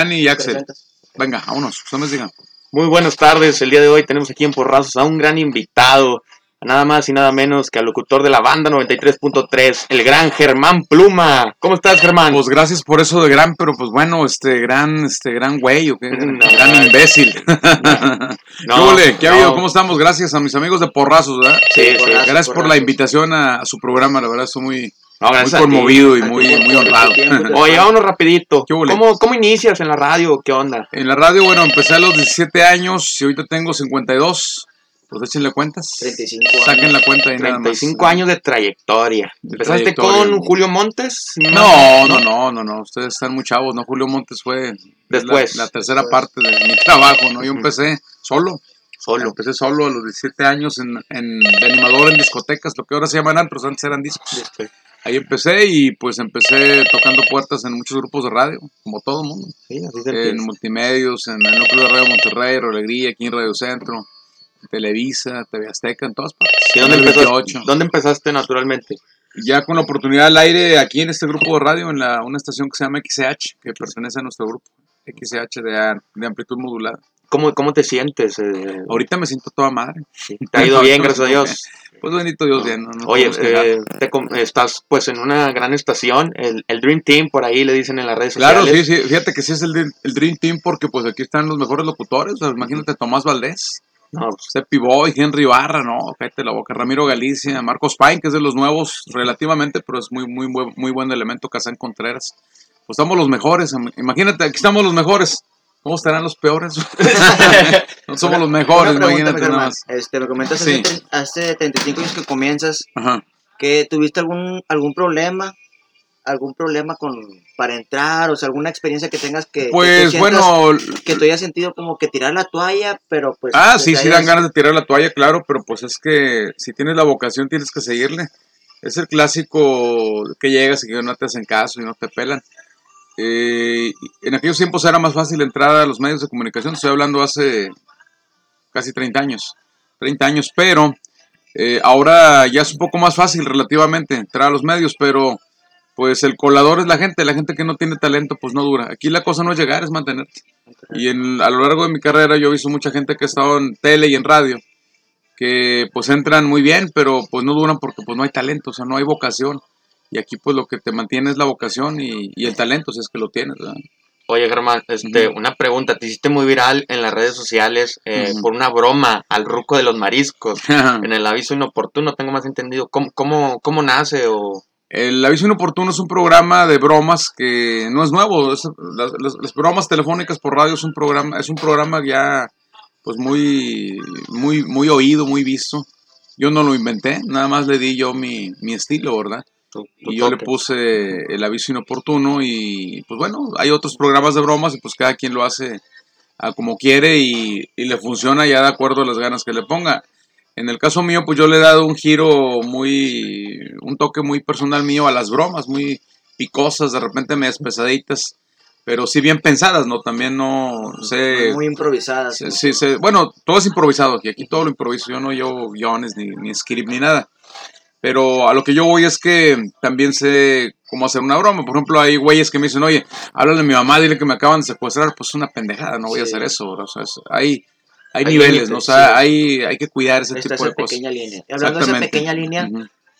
Dani y Axel. Venga, vámonos, ustedes digan. Muy buenas tardes, el día de hoy tenemos aquí en Porrazos a un gran invitado, nada más y nada menos que al locutor de la banda 93.3, el gran Germán Pluma. ¿Cómo estás, Germán? Pues gracias por eso de gran, pero pues bueno, este gran, este gran güey, ¿o qué? No, gran no, imbécil. No, ¿Qué ha no. habido? ¿Cómo estamos? Gracias a mis amigos de Porrazos, ¿verdad? Sí, sí. Porrazos. Gracias por la invitación a, a su programa, la verdad estoy muy, No, muy gracias a ti. conmovido y muy, muy honrado. Oye, vámonos rapidito. ¿Cómo, ¿Cómo inicias en la radio? ¿Qué onda? En la radio, bueno, empecé a los 17 años y ahorita tengo 52. Pues échenle cuentas. 35 años. Saquen la cuenta y nada más. 35 años de trayectoria. ¿Empezaste trayectoria. con Julio Montes? No, no, no, no, no. Ustedes están muy chavos, ¿no? Julio Montes fue Después. la, la tercera parte de mi trabajo, ¿no? Yo empecé solo. Solo. Empecé solo a los 17 años en, en- de animador en discotecas, lo que ahora se llaman antros, antes eran discos. Ahí empecé y pues empecé tocando puertas en muchos grupos de radio, como todo el mundo. Sí, así se En multimedios, en el núcleo de Radio Monterrey, Radio Alegría, aquí en Radio Centro, Televisa, TV Azteca, en todas partes. ¿Y dónde empezaste, 28. ¿Dónde empezaste naturalmente? Ya con la oportunidad al aire aquí en este grupo de radio, en la, una estación que se llama XCH, que pertenece a nuestro grupo, XCH de, de amplitud modulada. ¿Cómo, cómo te sientes? eh? Ahorita me siento toda madre. ¿Te ha ido bien, gracias a Dios? Pues bendito Dios, bien. No, no Oye, eh, te estás pues en una gran estación, el, el Dream Team, por ahí le dicen en las redes Claro, sí, sociales. sí, fíjate que sí es el, Dream- el Dream Team porque pues aquí están los mejores locutores. o sea, imagínate Tomás Valdés, No, pues, Seppi Boy, Henry Barra, no, cállate la boca, Ramiro Galicia, Marcos Pine, que es de los nuevos relativamente, pero es muy, muy, buen- muy buen elemento, Kazán Contreras. Pues estamos los mejores, imagínate, aquí estamos los mejores. ¿Cómo estarán los peores? no somos los mejores, pregunta, imagínate nada más. Este, me comentas Sí. hace, tre- hace 35 años que comienzas, Ajá. que tuviste algún algún problema, algún problema con para entrar, o sea, alguna experiencia que tengas que que Pues sientas bueno, que tú hayas sentido como que tirar la toalla, pero pues Ah, que sí, sí dan ganas de tirar la toalla, claro, pero pues es que si tienes la vocación tienes que seguirle. Es el clásico que llegas y que no te hacen caso y no te pelan. Eh, en aquellos tiempos era más fácil entrar a los medios de comunicación, estoy hablando hace casi 30 años, 30 años, pero eh, ahora ya es un poco más fácil relativamente entrar a los medios, pero pues el colador es la gente, la gente que no tiene talento pues no dura. Aquí la cosa no es llegar, es mantenerte. Y en- a lo largo de mi carrera yo he visto mucha gente que ha estado en tele y en radio, que pues entran muy bien, pero pues no duran porque pues no hay talento, o sea, no hay vocación. Y aquí pues lo que te mantiene es la vocación y, y el talento, si es que lo tienes. ¿verdad? Oye, Germán, este, una pregunta. Te hiciste muy viral en las redes sociales eh, por una broma al ruco de los mariscos. En el aviso inoportuno, tengo más entendido. ¿Cómo, cómo, cómo nace o...? El aviso inoportuno es un programa de bromas que no es nuevo. es- las, las- las bromas telefónicas por radio es un programa, es un programa ya pues muy, muy, muy oído, muy visto. Yo no lo inventé, nada más le di yo mi, mi estilo, ¿verdad? Tu- tu Y yo le puse el aviso inoportuno y pues bueno, hay otros programas de bromas y pues cada quien lo hace a como quiere y, y le funciona ya de acuerdo a las ganas que le ponga. En el caso mío, pues yo le he dado un giro muy, un toque muy personal mío a las bromas, muy picosas, de repente medias pesaditas, pero sí bien pensadas, ¿no? También no sé... muy improvisadas. Sí, sí, sí. Bueno, todo es improvisado aquí. Aquí todo lo improviso. Yo no llevo guiones ni, ni script ni nada. Pero a lo que yo voy es que también sé cómo hacer una broma. Por ejemplo, hay güeyes que me dicen, oye, háblale a mi mamá, dile que me acaban de secuestrar. Pues es una pendejada, no voy a hacer eso. O sea, es- hay, hay, Hay niveles, límites, ¿no? O sea, sí. hay, hay que cuidar ese tipo de cosas. pequeña línea. Y hablando de esa pequeña línea,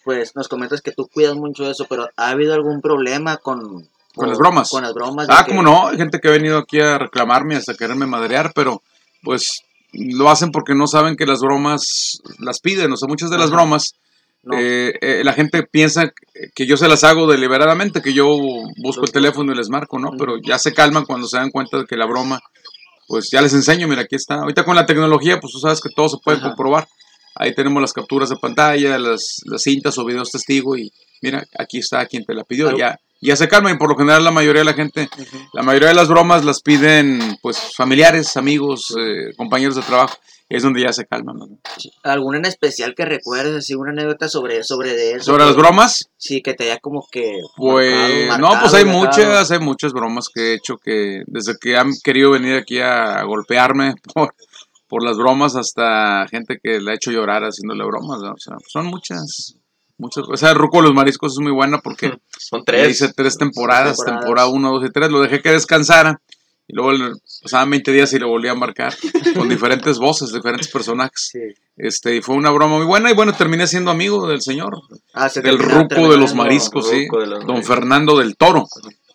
pues nos comentas que tú cuidas mucho eso, pero ¿ha habido algún problema con, Con las bromas. Con las bromas. Ah, que- cómo no, hay gente que ha venido aquí a reclamarme hasta quererme madrear, pero pues lo hacen porque no saben que las bromas las piden, o sea, muchas de las bromas, No. eh, eh, la gente piensa que yo se las hago deliberadamente, que yo busco el teléfono y les marco, ¿no? Pero ya se calman cuando se dan cuenta de que la broma, pues ya les enseño, mira, aquí está. Ahorita con la tecnología, pues tú sabes que todo se puede Ajá. comprobar. Ahí tenemos las capturas de pantalla, las, las cintas o videos testigo y mira, aquí está quien te la pidió, ya, ya se calman y por lo general la mayoría de la gente la mayoría de las bromas las piden pues familiares, amigos, eh, compañeros de trabajo. Es donde ya se calman. ¿no? ¿Alguna en especial que recuerdes, así, una anécdota sobre, sobre de eso? Sobre las bromas, Sí, que te haya como que. pues marcado, no, pues marcado, hay muchas, hay muchas bromas que he hecho que desde que han querido venir aquí a golpearme por, por las bromas hasta gente que le ha hecho llorar haciéndole bromas. ¿no? O sea, son muchas, muchas. O sea, Ruco de los Mariscos es muy buena porque Son tres. hice tres temporadas, temporadas. temporada 1, 2 y 3. Lo dejé que descansara. Y luego le- pasaban 20 días y lo volví a marcar con diferentes voces, diferentes personajes. Sí. Este, y fue una broma muy buena y bueno, terminé siendo amigo del señor, Ah, se del ruco de los mariscos, sí, Ruco de los don mariscos. Fernando del Toro.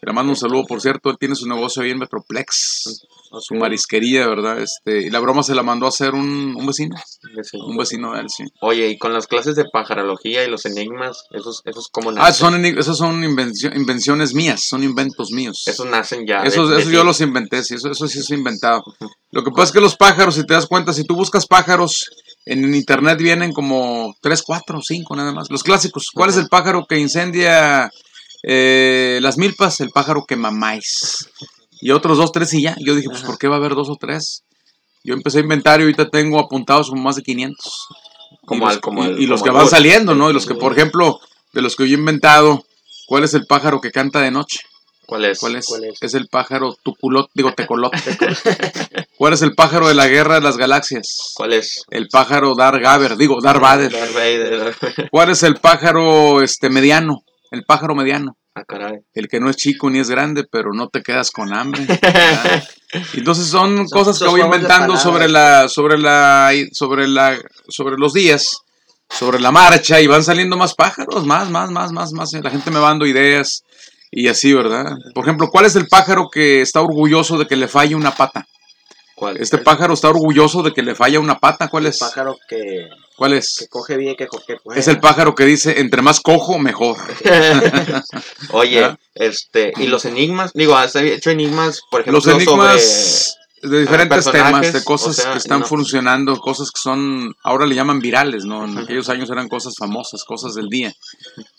Le mando un saludo, por cierto, él tiene su negocio ahí en Metroplex, su marisquería, ¿verdad? Este, y la broma se la mandó a hacer un, un vecino, Sí. un vecino de él, sí. Oye, y con las clases de pajarología y los enigmas, esos, esos cómo Ah, nacen. esos son, esos son invencio- invenciones mías, son inventos míos. Esos nacen ya. de- Esos, de esos ti. yo los inventé, sí, eso, eso sí es inventado. Lo que pasa es que los pájaros, si te das cuenta, si tú buscas pájaros, en internet vienen como 3, 4, 5 nada más. Los clásicos. ¿Cuál es el pájaro que incendia eh, las milpas? El pájaro que mamáis. Y otros dos, tres y ya. Yo dije, pues, Ajá. ¿por qué va a haber dos o tres? Yo empecé a inventar y ahorita tengo apuntados como más de 500. Como y los, al- como y- al- y los como que van saliendo, ¿no? Y los que, por ejemplo, de los que yo he inventado, ¿cuál es el pájaro que canta de noche? ¿Cuál es? ¿Cuál es? ¿Cuál es? Es el pájaro tuculot, digo tecolot. ¿Cuál es el pájaro de la guerra de las galaxias? ¿Cuál es? El pájaro Dar Gaber, digo, Dar Vader. Darth Vader. ¿Cuál es el pájaro este mediano? El pájaro mediano. Ah, caray. El que no es chico ni es grande, pero no te quedas con hambre. Entonces son, cosas que voy inventando sobre la, sobre la, sobre la, sobre los días, sobre la marcha y van saliendo más pájaros, más, más, más, más, más. La gente me va dando ideas y así, ¿verdad? Por ejemplo, ¿cuál es el pájaro que está orgulloso de que le falle una pata? ¿Cuál? Este pájaro está orgulloso de que le falla una pata. ¿Cuál El es? pájaro que, ¿Cuál que es? coge bien, que coge Es el pájaro que dice, entre más cojo, mejor. Oye, ¿verdad? este, y los enigmas, digo, has hecho enigmas, por ejemplo, Los enigmas de diferentes temas, personajes, de cosas o sea, que están no. funcionando, cosas que son, ahora le llaman virales, ¿no? En aquellos años eran cosas famosas, cosas del día.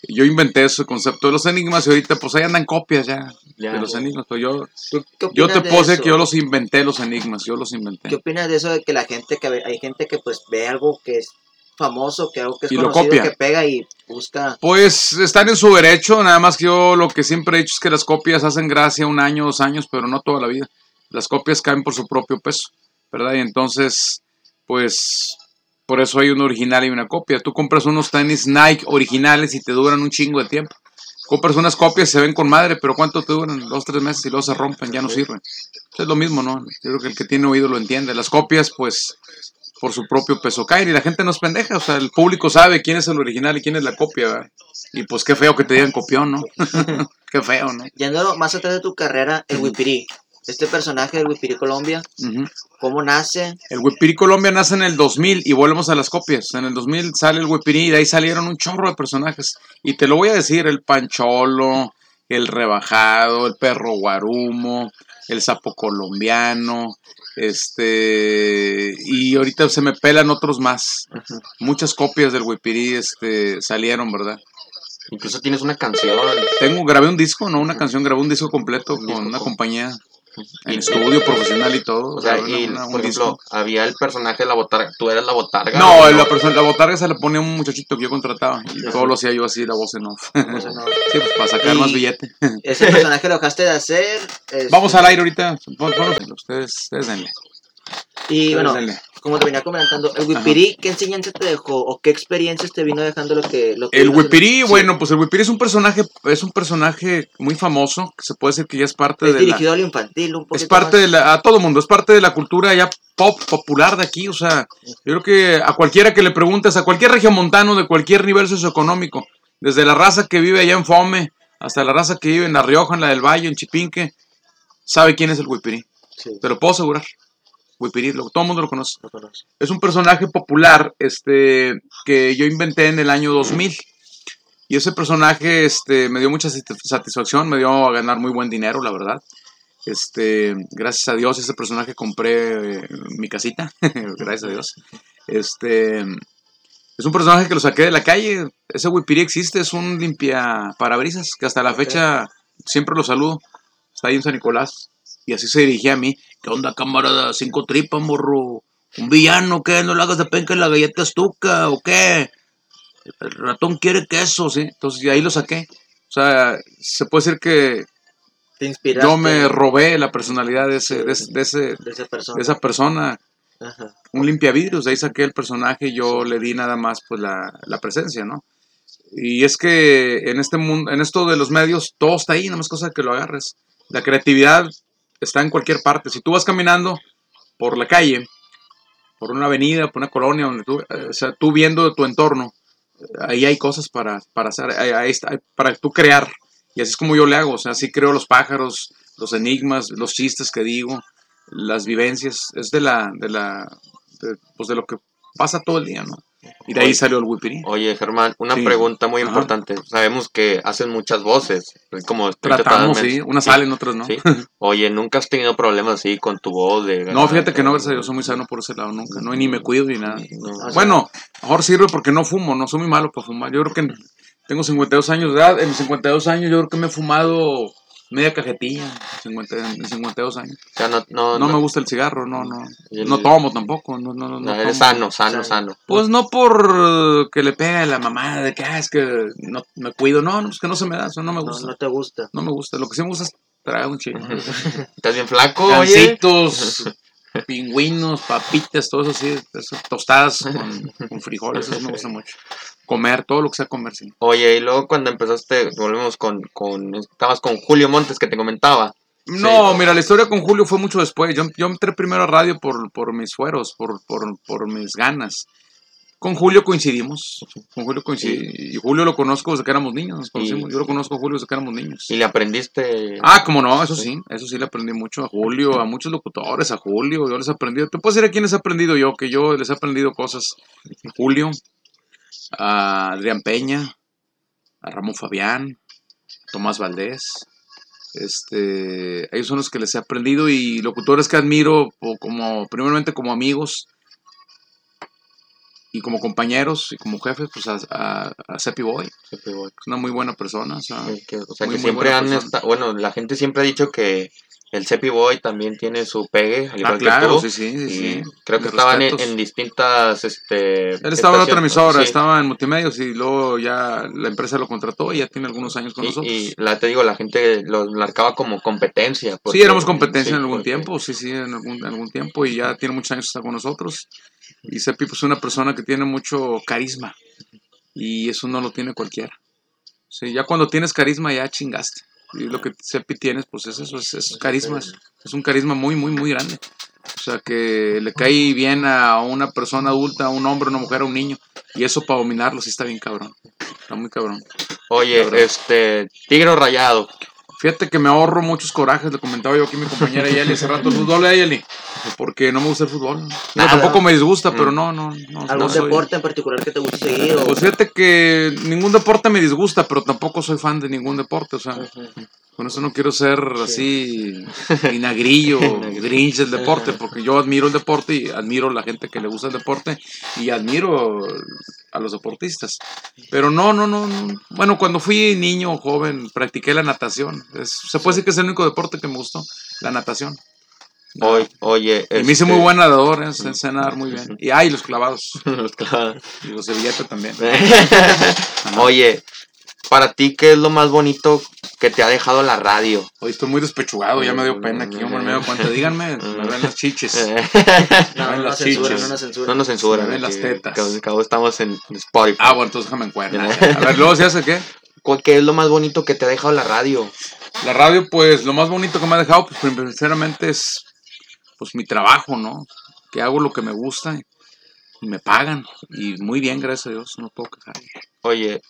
Yo inventé ese concepto de los enigmas y ahorita pues ahí andan copias ya sobre- ya, de los ya. enigmas. Pero yo, ¿Tú qué yo te puedo decir que yo los inventé, los enigmas, yo los inventé. ¿Qué opinas de eso de que la gente, que hay gente que pues ve algo que es famoso, que algo que es Y lo conocido, copia. que pega y busca... Pues están en su derecho, nada más que yo lo que siempre he dicho es que las copias hacen gracia un año, dos años, pero no toda la vida. Las copias caen por su propio peso, ¿verdad? Y entonces, pues, por eso hay un original y una copia. Tú compras unos tenis Nike originales y te duran un chingo de tiempo. Compras unas copias, se ven con madre, pero ¿cuánto te duran? Dos, tres meses y luego se rompen, ya no sirven. Es lo mismo, ¿no? Yo creo que el que tiene oído lo entiende. Las copias, pues, por su propio peso caen y la gente no es pendeja. O sea, el público sabe quién es el original y quién es la copia, ¿verdad? Y pues qué feo que te digan copión, ¿no? qué feo, ¿no? Yendo más atrás de tu carrera, el Wipirí, este personaje del Wipirí Colombia. ¿cómo nace? El Huipirí Colombia nace en el 2000 y volvemos a las copias. En el 2000 sale el Huipirí y de ahí salieron un chorro de personajes. Y te lo voy a decir, el Pancholo, el Rebajado, el Perro Guarumo, el Sapo Colombiano, este... Y ahorita se me pelan otros más. Muchas copias del Huipirí este, salieron, ¿verdad? Incluso tienes una canción. Tengo, grabé un disco, ¿no? Una canción, grabé un disco completo Un con disco una con- compañía Y- estudio profesional y todo. O sea, y una- un por disco. ejemplo, había el personaje de la botarga. Tú eras la botarga. No, ¿o la, persona, la botarga se la ponía un muchachito que yo contrataba y todo lo hacía yo así, la voz en off. No. sí, pues para sacar Y- más billete. Ese personaje lo dejaste de hacer. este, Vamos al aire ahorita. Ustedes, ustedes denle. Y Ustedes bueno, denle. Como te venía comentando, el Wipirí, ¿qué enseñanza te dejó o qué experiencias te vino dejando lo que... Lo que El Wipirí, bueno, pues el Wipirí es un personaje, es un personaje muy famoso, que se puede decir que ya es parte Es de la, dirigido al infantil, un poquito es parte más. de la, a todo mundo, es parte de la cultura ya pop popular de aquí, o sea, yo creo que a cualquiera que le preguntes, a cualquier regiomontano de cualquier nivel socioeconómico, desde la raza que vive allá en Fome hasta la raza que vive en La Rioja, en la del Valle, en Chipinque, sabe quién es el Huipirí, Sí, te lo puedo asegurar. Lo- todo el mundo lo conoce. lo. Es un personaje popular este, que yo inventé en el año 2000. Y ese personaje este, me dio mucha sat- satisfacción, me dio a ganar muy buen dinero, la verdad. Este, gracias a Dios, ese personaje compré eh, mi casita, gracias a Dios. Este, es un personaje que lo saqué de la calle. Ese Wipiri existe, es un limpia parabrisas que hasta la fecha siempre lo saludo. Está ahí en San Nicolás. Y así se dirigía a mí. ¿Qué onda, camarada? Cinco tripas, morro. ¿Un villano qué? ¿No le hagas de penca en la galleta estuca o qué? El ratón quiere queso, ¿sí? Entonces de ahí lo saqué. O sea, se puede decir que Te inspiraste yo me robé la personalidad de, ese, de, ese- de ese- de esa persona. de esa persona. Ajá. Un limpiavidrios, de ahí saqué el personaje y yo le di nada más pues la, la presencia, ¿no? Y es que en este mundo, en esto de los medios, todo está ahí, nada más cosa que lo agarres. La creatividad está en cualquier parte. Si tú vas caminando por la calle, por una avenida, por una colonia, donde tú, eh, o sea, tú viendo tu entorno, ahí hay cosas para, para hacer, ahí- para tú crear. Y así es como yo le hago, o sea, así creo los pájaros, los enigmas, los chistes que digo, las vivencias, es de la, de la, de, pues de lo que pasa todo el día, ¿no? Y de ahí Oye. salió el Wipirí. Oye, Germán, una Sí. pregunta muy Ajá. importante. Sabemos que hacen muchas voces. es Como Tratamos, sí, unas sí, salen, otras no. sí. Oye, ¿nunca has tenido problemas así con tu voz? De No, fíjate que no, gracias a Dios, soy muy sano por ese lado, nunca, no, y ni me cuido ni nada. No. Bueno, mejor sirve porque no fumo, no soy muy malo para fumar. Yo creo que tengo 52 años de edad, en mis 52 años yo creo que me he fumado media cajetilla, en 50 en 52 años. O sea, no, no, No me gusta el cigarro, no, no. El- No tomo tampoco, no, no, no. no, no eres tomo. sano, sano, Sano. sano. Pues no por que le pegue a la mamá de que, ah, es que no me cuido, no, no, es que no se me da, eso no me no, gusta. no te gusta. No me gusta, lo que sí me gusta es traer un chingo. ¿Estás bien flaco, oye? Pingüinos, papitas, todo eso sí, eso, tostadas con, con frijoles, eso me gusta mucho. Comer, todo lo que sea comer, sí. Oye, y luego cuando empezaste, volvemos con, con, estabas con Julio Montes que te comentaba. No, mira, la historia con Julio fue mucho después. Yo, yo entré primero a radio por, por mis fueros, por, por, por mis ganas. Con Julio coincidimos. Con Julio coincidimos. Y Julio lo conozco desde que éramos niños. Nos conocimos. Y- Yo lo conozco a Julio desde que éramos niños. Y le aprendiste. Ah, como no, eso sí, eso sí le aprendí mucho a Julio, a muchos locutores, a Julio, yo les he aprendido, te puedo decir a quiénes he aprendido yo, que yo les he aprendido cosas, Julio, a Adrián Peña, a Ramón Fabián, a Tomás Valdés, este, ellos son los que les he aprendido y locutores que admiro como, primeramente como amigos y como compañeros y como jefes, pues a, a, a Cepi Boy, es una muy buena persona, o sea, Sí, que- o sea, Muy, que muy siempre han estado. Bueno, la gente siempre ha dicho que el Cepi Boy también tiene su pegue, al igual ah, que claro, tú. sí, sí, sí, creo que estaban en, distintas. Este, Él estaba en otra emisora, sí. estaba en multimedios y luego ya la empresa lo contrató y ya tiene algunos años con Y, nosotros. y la, te digo, la gente lo marcaba como competencia. porque- sí, éramos competencia en algún porque- tiempo, sí, sí, en algún, en algún tiempo y ya tiene muchos años que está con nosotros. Y Sepi pues, es una persona que tiene mucho carisma y eso no lo tiene cualquiera. Sí, ya cuando tienes carisma ya chingaste. Y lo que Sepi tienes, pues es eso, es, es carisma, es, es un carisma muy, muy, muy grande. O sea, que le cae bien a una persona adulta, a un hombre, a una mujer, a un niño. Y eso para dominarlo sí está bien cabrón. Está muy cabrón. Oye, este. Tigre rayado. Fíjate que me ahorro muchos corajes, le comentaba yo aquí a mi compañera Yeli hace rato el fútbol a Yeli, porque no me gusta el fútbol. Nada. tampoco me disgusta, pero no, no, no. ¿Algún no soy- deporte en particular que te guste seguir? o- Pues fíjate que ningún deporte me disgusta, pero tampoco soy fan de ningún deporte, o sea, con eso no quiero ser así vinagrillo, grinch del deporte, porque yo admiro el deporte y admiro la gente que le gusta el deporte y admiro a los deportistas. Pero no, no, no, no. Bueno, cuando fui niño o joven, practiqué la natación. Es- se puede decir que es el único deporte que me gustó, la natación. Oye, oye. Y me hice este, muy buen nadador, ¿eh? sé, sé nadar muy bien. Y ay, los clavados, Claro. y los de billete también. Oye, para ti, ¿qué es lo más bonito que te ha dejado la radio? Hoy estoy muy despechugado, ya me dio pena aquí, hombre, me dio cuenta. Díganme, me ven las chiches. No, ven no, no las no nos censura. No nos censuran. Ven las tetas. que al cabo estamos en Spotify. Ah, bueno, entonces déjame encuadrar. A ver, luego se hace qué? ¿Cuál- ¿Qué es lo más bonito que te ha dejado la radio? La radio, pues, lo más bonito que me ha dejado, pues, sinceramente es, pues, mi trabajo, ¿no? Que hago lo que me gusta y me pagan. Y muy bien, gracias a Dios, no puedo quejar. Oye.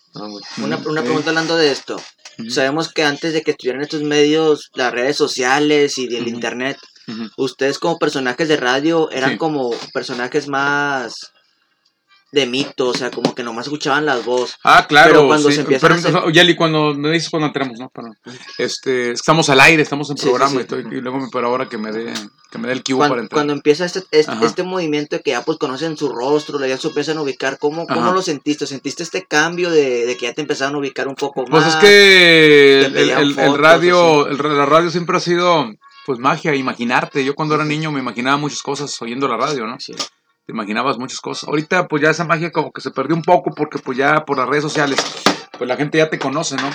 Una, una Sí. pregunta hablando de esto. Sabemos que antes de que estuvieran estos medios, las redes sociales y del internet, ustedes como personajes de radio eran Sí. como personajes más de mito, o sea, como que nomás escuchaban las voces. Ah, claro. Pero cuando sí. se empiezan a hacer- Yeli, cuando me dices cuando entremos, ¿no? Este, estamos al aire, estamos en Sí, programa sí. Y, estoy- y luego me pero ahora que me dé que me dé el cubo para entrar. cuando empieza este, este, este movimiento de que ya pues conocen su rostro, ya se empiezan a ubicar, ¿cómo, cómo lo sentiste? ¿Sentiste este cambio de, de que ya te empezaron a ubicar un poco más? Pues es que el, el- el radio, el, la radio siempre ha sido pues magia, imaginarte. Yo cuando era niño me imaginaba muchas cosas oyendo la radio, ¿no? Sí. Te imaginabas muchas cosas. Ahorita pues ya esa magia como que se perdió un poco porque pues ya por las redes sociales pues la gente ya te conoce, ¿no?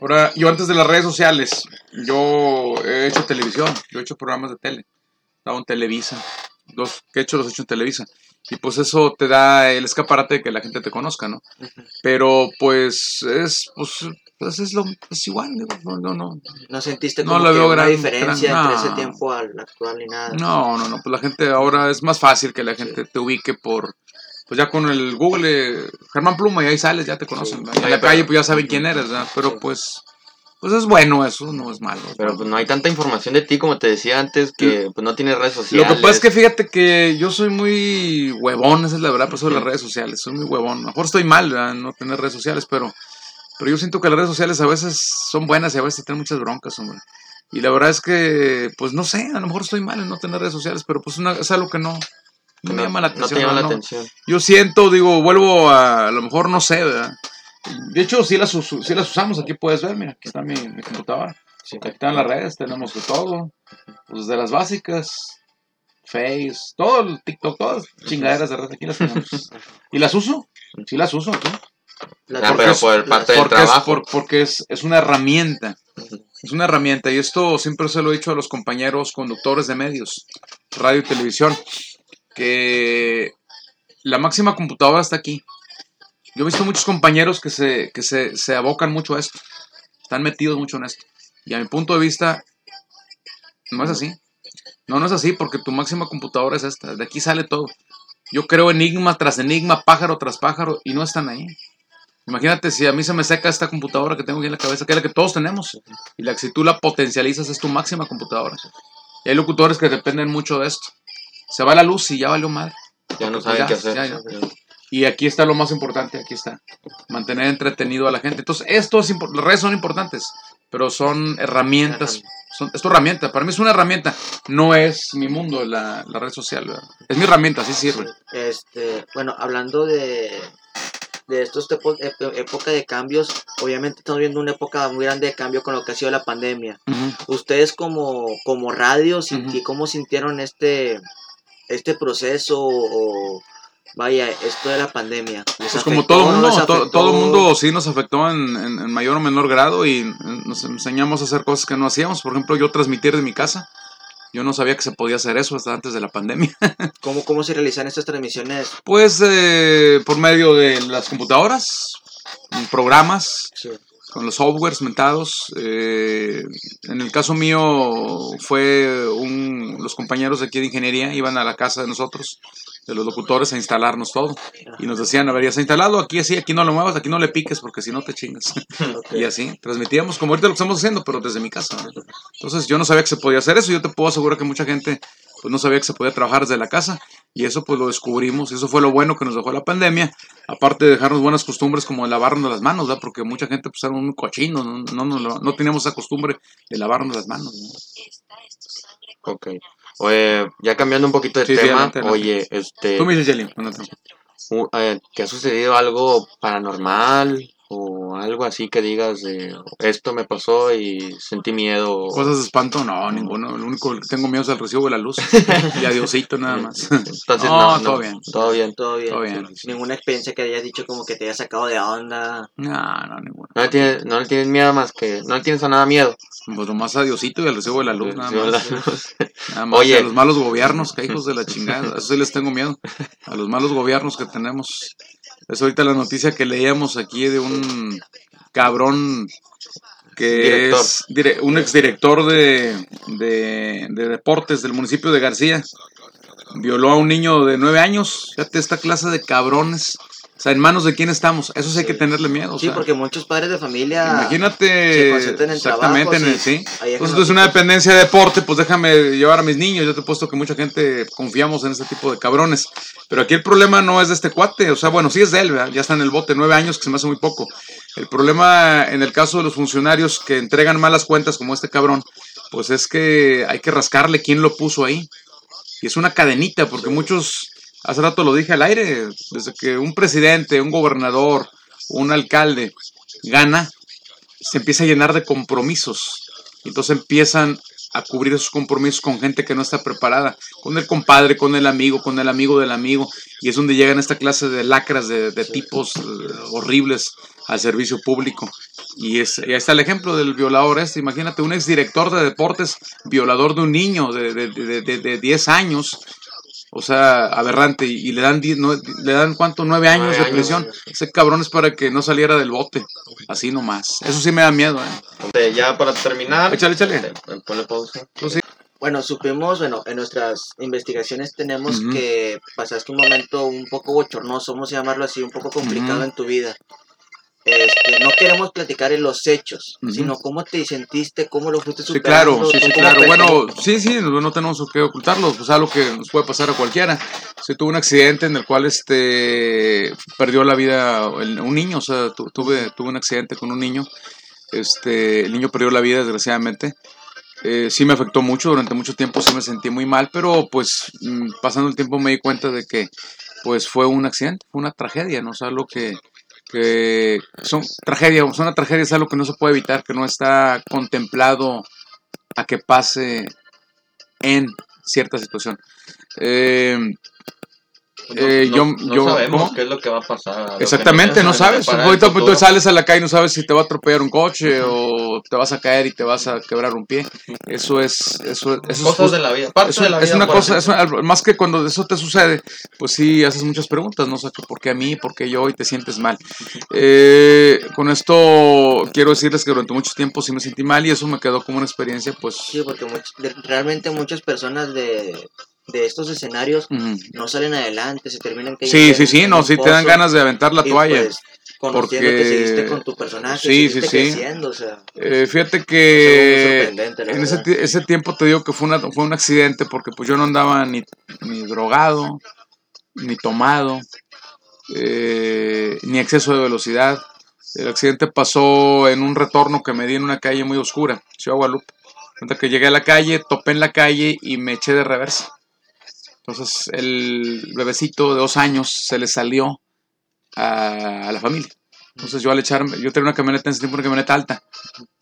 Ahora, yo antes de las redes sociales, yo he hecho televisión, yo he hecho programas de tele. Estaba en Televisa. Los que he hecho los he hecho en Televisa. Y pues eso te da el escaparate de que la gente te conozca, ¿no? Pero pues es, pues, pues es, lo, es igual, digo, no, no, no. ¿No sentiste No como lo que veo gran- diferencia gran- entre no. ese tiempo al actual ni nada? No, no, no, pues la gente ahora es más fácil que la gente te ubique por, pues ya con el Google, eh, Germán Pluma, y ahí sales, ya te conocen, en la pero- calle pues ya saben quién eres, ¿verdad? Pero Sí. pues, pues es bueno eso, no es malo. Pero pues no hay tanta información de ti como te decía antes que pues no tienes redes sociales. Lo que pasa es que fíjate que yo soy muy huevón, esa es la verdad, por eso de las redes sociales, soy muy huevón. A lo mejor estoy mal, ¿verdad? no tener redes sociales, pero, pero yo siento que las redes sociales a veces son buenas y a veces tienen muchas broncas, hombre. Y la verdad es que, pues no sé, a lo mejor estoy mal en no tener redes sociales, pero pues una, es algo que no, no me llama la no atención. te llama la no. atención. Yo siento, digo, vuelvo a, a lo mejor no sé, ¿verdad? De hecho, sí las, sí las usamos, aquí puedes ver, mira, aquí está mi, mi computadora. Sí. Aquí están las redes, tenemos de todo. Pues de las básicas, Face, todo el TikTok, todas las chingaderas de redes, aquí las tenemos. ¿Y las uso? Sí las uso aquí. La- Ah, pero por las- parte del Porque, es, trabajo. por- porque es, es una herramienta. Es una herramienta y esto siempre se lo he dicho a los compañeros conductores de medios, radio y televisión, que la máxima computadora está aquí. Yo he visto muchos compañeros que se, que se, se abocan mucho a esto, están metidos mucho en esto. Y a mi punto de vista, no es así. No, no es así porque tu máxima computadora es esta, de aquí sale todo. Yo creo enigma tras enigma, pájaro tras pájaro y no están ahí. Imagínate si a mí se me seca esta computadora que tengo aquí en la cabeza, que es la que todos tenemos. Y la que si tú la potencializas es tu máxima computadora. Y hay locutores que dependen mucho de esto. Se va la luz y ya valió mal. Ya no saben ya, qué hacer. ya, ya. Y aquí está lo más importante, aquí está. Mantener entretenido a la gente. Entonces, esto es las redes son importantes, pero son herramientas. Son, es tu herramienta. Para mí es una herramienta. No es mi mundo la, la red social. ¿verdad? Es mi herramienta, así sirve. Este, bueno, hablando de, de estos tipos de ep- época de cambios, obviamente estamos viendo una época muy grande de cambio con lo que ha sido la pandemia. Ustedes como, como radio, Ujú. ¿cómo sintieron este, este proceso o vaya, esto de la pandemia? ¿Les Pues como afectó, todo no mundo, les to- afectó? todo mundo sí nos afectó en, en- en mayor o menor grado y eh, nos enseñamos a hacer cosas que no hacíamos. Por ejemplo, yo transmitir de mi casa. Yo no sabía que se podía hacer eso hasta antes de la pandemia. ¿Cómo, ¿Cómo se realizan estas transmisiones? Pues eh, por medio de las computadoras, programas, con los softwares mentados. eh, en el caso mío fue un, los compañeros de aquí de ingeniería iban a la casa de nosotros, de los locutores, a instalarnos todo. Y nos decían, a ver, ya está instalado, aquí así, aquí no lo muevas, aquí no le piques porque si no te chingas. Y así, transmitíamos como ahorita lo que estamos haciendo, pero desde mi casa. ¿no? Entonces yo no sabía que se podía hacer eso, yo te puedo asegurar que mucha gente pues no sabía que se podía trabajar desde la casa y eso pues lo descubrimos y eso fue lo bueno que nos dejó la pandemia, aparte de dejarnos buenas costumbres como lavarnos las manos, ¿verdad? porque mucha gente pues era muy cochino, no, no, no, no- no teníamos esa costumbre de lavarnos las manos. ¿no? Ok. Oye, ya cambiando un poquito de Sí, tema, oye, este, Tú me dices, Jelly, eh, ¿te ha sucedido algo paranormal o algo así que digas de esto me pasó y sentí miedo? cosas de espanto, no, ninguno, lo único que tengo miedo es el recibo de la luz y adiosito nada más. Entonces, No, no, todo bien. Todo bien. Todo bien. Todo bien. Ninguna experiencia que hayas dicho como que te haya sacado de onda. No, no, ninguno. No le, tienes, no le tienes miedo más que. No le tienes a nada miedo. Pues nomás adiosito y el recibo de la luz, nada más. la luz. Nada más Oye. a los malos gobiernos, que hijos de la chingada. A eso sí les tengo miedo. A los malos gobiernos que tenemos. Es ahorita la noticia que leíamos aquí de un cabrón que Director. es dire- un exdirector de, de, de deportes del municipio de García. Violó a un niño de nueve años. Fíjate esta clase de cabrones. O sea, en manos de quién estamos. Eso sí hay que tenerle miedo. o sí, sea. porque muchos padres de familia se Imagínate, concentran en exactamente, en el, sí. Entonces, es una dependencia de deporte, pues déjame llevar a mis niños. Yo te he puesto que mucha gente confiamos en este tipo de cabrones. Pero aquí el problema no es de este cuate, o sea, bueno, sí es de él, ¿verdad? ya está en el bote, nueve años, que se me hace muy poco. El problema en el caso de los funcionarios que entregan malas cuentas, como este cabrón, pues es que hay que rascarle quién lo puso ahí. Y es una cadenita, porque muchos, hace rato lo dije al aire, desde que un presidente, un gobernador, un alcalde gana, se empieza a llenar de compromisos. Y Entonces empiezan a cubrir esos compromisos con gente que no está preparada, con el compadre, con el amigo, con el amigo del amigo, y es donde llegan esta clase de lacras de, de tipos eh, horribles al servicio público. Y, es, y ahí está el ejemplo del violador este, imagínate, un exdirector de deportes, violador de un niño de, de, de, de- de 10 años, O sea, aberrante. Y, y le dan die- no- le dan cuánto, nueve años Nueve de años. prisión. Ese cabrón es para que no saliera del bote. Así nomás. Eso sí me da miedo, eh. Ya para terminar. Échale, échale. este, Ponle pausa. Sí. Bueno, supimos, bueno, en nuestras investigaciones tenemos que pasaste un momento un poco bochornoso, vamos a llamarlo así, un poco complicado en tu vida. Este, no queremos platicar en los hechos, sino cómo te sentiste, cómo lo fuiste Sí, superando. claro, sí, tú sí, como claro. Bueno, sí, sí, no tenemos que ocultarlo, pues algo que nos puede pasar a cualquiera. Si tuve un accidente en el cual este perdió la vida un niño, o sea, tu- tuve, tuve un accidente con un niño, este, el niño perdió la vida desgraciadamente. Eh, sí me afectó mucho, durante mucho tiempo sí me sentí muy mal, pero pues mm, pasando el tiempo me di cuenta de que pues fue un accidente, fue una tragedia, ¿no? O sea, algo que, que son tragedia, o sea, una tragedia es algo que no se puede evitar, que no está contemplado a que pase en cierta situación. Eh, Eh, no, yo- no yo- sabemos ¿cómo? qué es lo que va a pasar. exactamente, no sabes. Ahorita pues, tú sales a la calle y no sabes si te va a atropellar un coche o te vas a caer y te vas a quebrar un pie. Eso es, eso, eso es justo- de la vida. Parte de la es vida. una cosa, así es una- más que cuando eso te sucede, pues sí haces muchas preguntas, ¿no? O sea, ¿por qué a mí? ¿Por qué yo? Y te sientes mal. Eh, con esto quiero decirles que durante mucho tiempo sí me sentí mal y eso me quedó como una experiencia, pues... Sí, porque much- realmente muchas personas de, de estos escenarios no salen adelante, se terminan cayendo. Sí, sí, sí, no, sí te dan ganas de aventar la toalla. pues, conociendo porque- que seguiste con tu personaje, Sí, sí, seguiste sí. creciendo, o sea, Eh, fíjate es algo muy que en ese tiempo te digo que fue, una, fue un accidente porque pues yo no andaba ni, ni drogado, ni tomado, eh, ni exceso de velocidad. El accidente pasó en un retorno que me di en una calle muy oscura, Ciudad Guadalupe. Cuenta que llegué a la calle, topé en la calle y me eché de reversa. Entonces el bebecito de dos años se le salió a, a la familia. Entonces yo al echarme, yo tenía una camioneta en ese tiempo, una camioneta alta.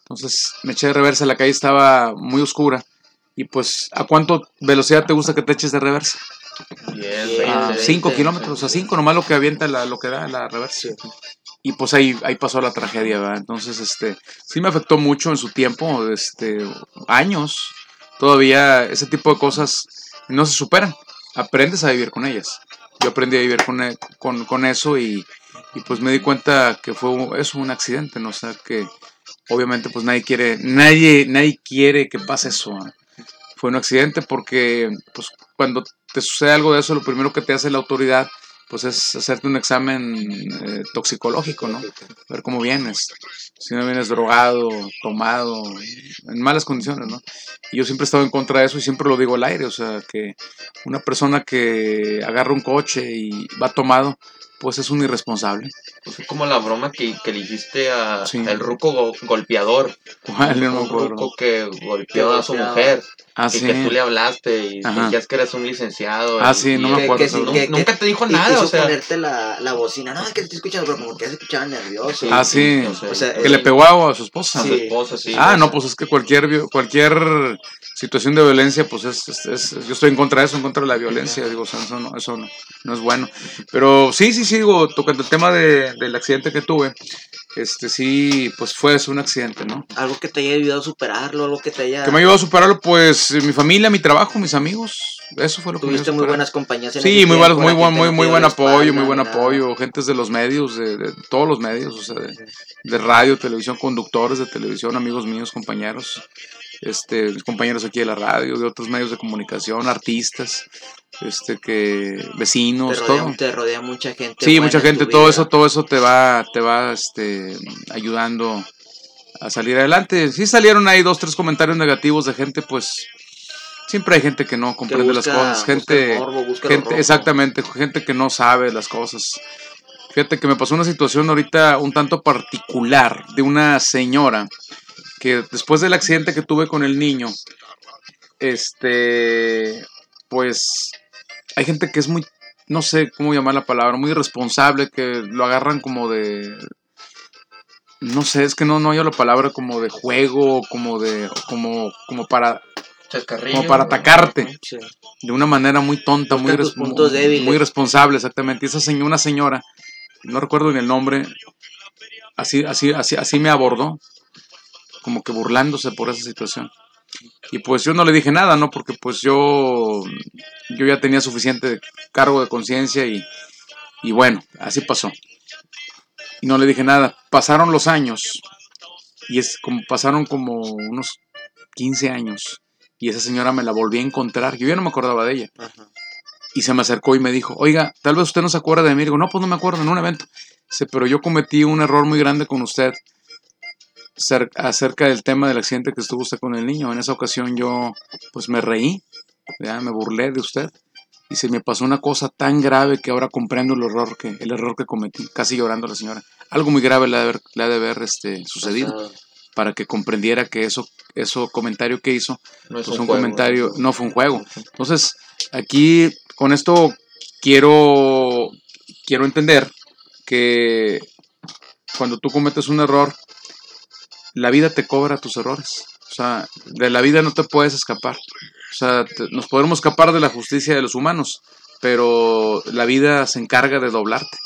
Entonces me eché de reversa, la calle estaba muy oscura. Y pues, ¿a cuánto velocidad te gusta que te eches de reversa? A veinte, 5 veinte, kilómetros, a 5, nomás lo que avienta, la, lo que da la reversa. Y pues ahí, ahí pasó la tragedia, ¿verdad? Entonces, este, sí me afectó mucho en su tiempo, este, años. Todavía ese tipo de cosas no se superan. Aprendes a vivir con ellas. Yo aprendí a vivir con, e- con, con eso y, y pues me di cuenta que fue eso un accidente, ¿no? O sea, que obviamente pues nadie quiere, nadie, nadie quiere que pase eso. Fue un accidente porque pues cuando te sucede algo de eso, lo primero que te hace la autoridad pues es hacerte un examen eh, toxicológico, ¿no? Ver cómo vienes. Si no vienes drogado, tomado, en malas condiciones, ¿no? Y yo siempre he estado en contra de eso y siempre lo digo al aire, o sea, que una persona que agarra un coche y va tomado, pues es un irresponsable. Pues es como la broma que, que le hiciste a Sí. el ruco go- golpeador. ¿Cuál? No me acuerdo. ruco que golpeó a su mujer. Ah, y sí. que tú le hablaste y Ajá. decías que eres un licenciado. Ah, sí, no me Que- acuerdo. que sí, Nunca te dijo nada, quiso o sea. ponerte la, la bocina, no, es que te estoy escuchando, pero como que ya se escuchaba nervioso. Ah, sí. no sé, O sea, Que le pegó a su esposa. a su Sí. esposa, sí. Ah, no, pues es que cualquier cualquier situación de violencia, pues es, es- es- yo estoy en contra de eso, en contra de la violencia, digo, o sea, eso no, eso no, no es bueno. Pero sí, sí, sí, digo, tocando el tema de- del accidente que tuve, este sí, pues fue eso, un accidente, ¿no? Algo que te haya ayudado a superarlo, algo que te haya... Que me ayudó a superarlo, pues mi familia, mi trabajo, mis amigos, eso fue lo que me Tuviste muy buenas compañías en Sí, muy, la muy, buen, muy, muy buen apoyo, muy buen nada. apoyo, gentes de los medios, de, de todos los medios, o sea, de, de radio, televisión, conductores de televisión, amigos míos, compañeros, este, compañeros aquí de la radio, de otros medios de comunicación, artistas, este, que Te vecinos, rodea, todo. te rodea mucha gente. Sí, mucha en gente, todo vida. eso, todo eso te va, te va, este, ayudando a salir adelante. Sí salieron ahí dos, tres comentarios negativos de gente, pues, siempre hay gente que no Que comprende las cosas, gente, morbo, gente, exactamente, gente que no sabe las cosas. Fíjate que me pasó una situación ahorita un tanto particular de una señora que después del accidente que tuve con el niño, este, pues hay gente que es muy, no sé cómo llamar la palabra, muy irresponsable, que lo agarran como de, no sé, es que no, no hay la palabra como de juego, como de, como, como para, como para atacarte Sí. de una manera muy tonta, muy, muy responsable, exactamente. Y esa señora, una señora, no recuerdo ni el nombre, así, así, así, así me abordó, como que burlándose por esa situación. Y pues yo no le dije nada, ¿no? Porque pues yo, yo ya tenía suficiente cargo de conciencia y, y bueno, así pasó. Y no le dije nada. Pasaron los años y es como pasaron como unos 15 años y esa señora me la volví a encontrar. Yo ya no me acordaba de ella. Ajá. Y se me acercó y me dijo, oiga, tal vez usted no se acuerda de mí. Digo, no, pues no me acuerdo, en un evento. Dice, pero yo cometí un error muy grande con usted acerca del tema del accidente que estuvo usted con el niño. En esa ocasión yo, pues me reí, ya me burlé de usted. Y se me pasó una cosa tan grave que ahora comprendo el error que, el error que cometí. Casi llorando la señora. Algo muy grave le ha de haber, le ha de haber, este, sucedido O sea, para que comprendiera que eso, eso comentario que hizo No es pues un, juego, comentario, no fue un juego. Entonces, aquí con esto quiero, quiero entender que cuando tú cometes un error, la vida te cobra tus errores. O sea, de la vida no te puedes escapar. O sea, te- nos podemos escapar de la justicia de los humanos, pero la vida se encarga de doblarte.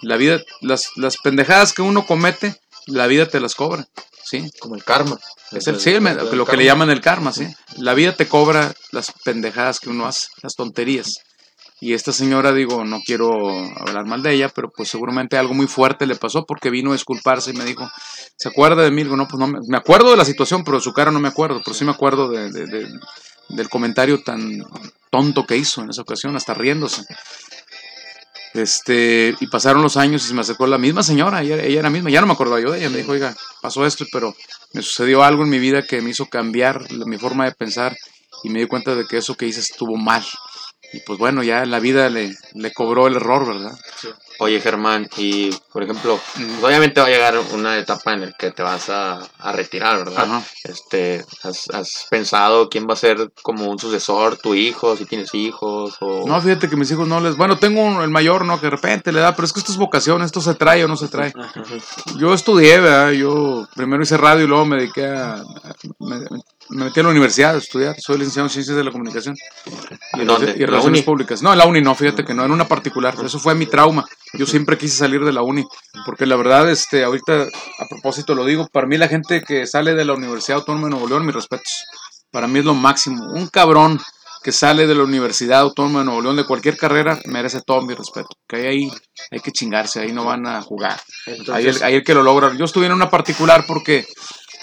La vida, las, las pendejadas que uno comete, la vida te las cobra. ¿sí? Como el karma. Es el, sí, el- lo que le llaman el karma, sí. La vida te cobra las pendejadas que uno hace, las tonterías. Y esta señora, digo, no quiero hablar mal de ella, pero pues seguramente algo muy fuerte le pasó porque vino a disculparse y me dijo, ¿se acuerda de mí? Digo, no, pues no me, acuerdo de la situación, pero de su cara no me acuerdo, pero sí me acuerdo de, de- de- del comentario tan tonto que hizo en esa ocasión, hasta riéndose. Este, y pasaron los años y se me acercó la misma señora, ella, ella era misma, ya no me acordaba yo de ella, me dijo, oiga, pasó esto, pero me sucedió algo en mi vida que me hizo cambiar mi forma de pensar y me di cuenta de que eso que hice estuvo mal. Y pues bueno, ya la vida le, le cobró el error, ¿verdad? Oye, Germán, y por ejemplo, pues, obviamente va a llegar una etapa en la que te vas a, a retirar, ¿verdad? Ajá. Este, ¿has, has pensado quién va a ser como un sucesor, tu hijo, si tienes hijos? O... No, fíjate que mis hijos no les... Bueno, tengo un- el mayor, ¿no? Que de repente le da, pero es que esto es vocación, esto se trae o no se trae. Ajá. Yo estudié, ¿verdad? Yo primero hice radio y luego me dediqué a... a- me, me metí a la universidad a estudiar. Soy licenciado en Ciencias de la Comunicación. Y, ¿En dónde? y ¿En la Relaciones uni? Públicas. No, en la uni no, fíjate que no, en una particular. Eso fue mi trauma. Yo siempre quise salir de la uni. Porque la verdad, este, ahorita, a propósito lo digo, para mí la gente que sale de la Universidad Autónoma de Nuevo León, mis respetos. Para mí es lo máximo. Un cabrón que sale de la Universidad Autónoma de Nuevo León de cualquier carrera merece todo mi respeto. Que hay ahí hay que chingarse, ahí no van a jugar. Ahí Entonces, el, ahí el que lo logra. Yo estuve en una particular porque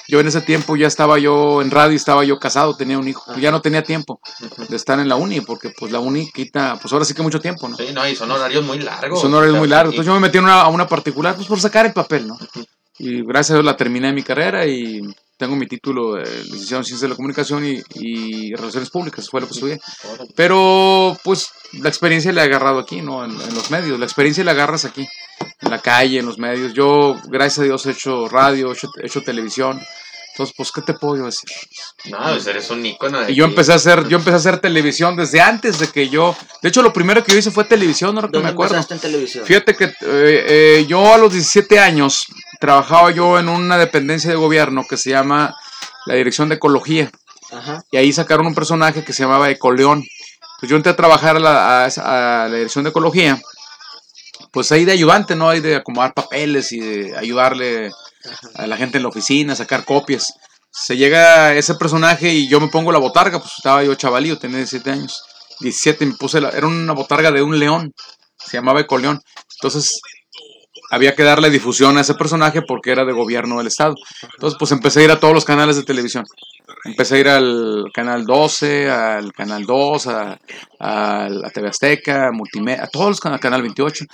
yo en ese tiempo ya estaba yo en radio, estaba yo casado, tenía un hijo. Pues ya no tenía tiempo de estar en la uni porque pues la uni quita, pues ahora sí que mucho tiempo, ¿no? Sí, no, y son horarios muy largos. Son horarios muy largos. Entonces yo me metí en una, a una particular pues por sacar el papel, ¿no? Y gracias a Dios la terminé mi carrera y tengo mi título de licenciado en Ciencias de la Comunicación y, y Relaciones Públicas, fue lo que estudié. Pero pues la experiencia la he agarrado aquí, ¿no? En, en los medios. La experiencia la agarras aquí, en la calle, en los medios. Yo, gracias a Dios, he hecho radio, he hecho, he hecho televisión. Entonces, pues, ¿qué te puedo yo decir? No, pues eres un ícono de Y yo aquí. empecé a hacer, yo empecé a hacer televisión desde antes de que yo. De hecho, lo primero que yo hice fue televisión, ahora que ¿dónde me acuerdo. empezaste en televisión? Fíjate que eh, eh, yo a los 17 años trabajaba yo en una dependencia de gobierno que se llama la Dirección de Ecología. Ajá. Y ahí sacaron un personaje que se llamaba Ecoleón. Pues yo entré a trabajar a la, a esa- a la Dirección de Ecología. Pues ahí de ayudante, ¿no? Ahí de acomodar papeles y de ayudarle a la gente en la oficina, sacar copias. Se llega ese personaje y yo me pongo la botarga, pues estaba yo chavalío, tenía 17 años. 17, me puse la, era una botarga de un león, se llamaba Ecoleón. Entonces había que darle difusión a ese personaje porque era de gobierno del estado. Entonces pues empecé a ir a todos los canales de televisión. Empecé a ir al canal 12, al canal 2, a, a la TV Azteca, a Multimedia, a todos los canales, canal 28.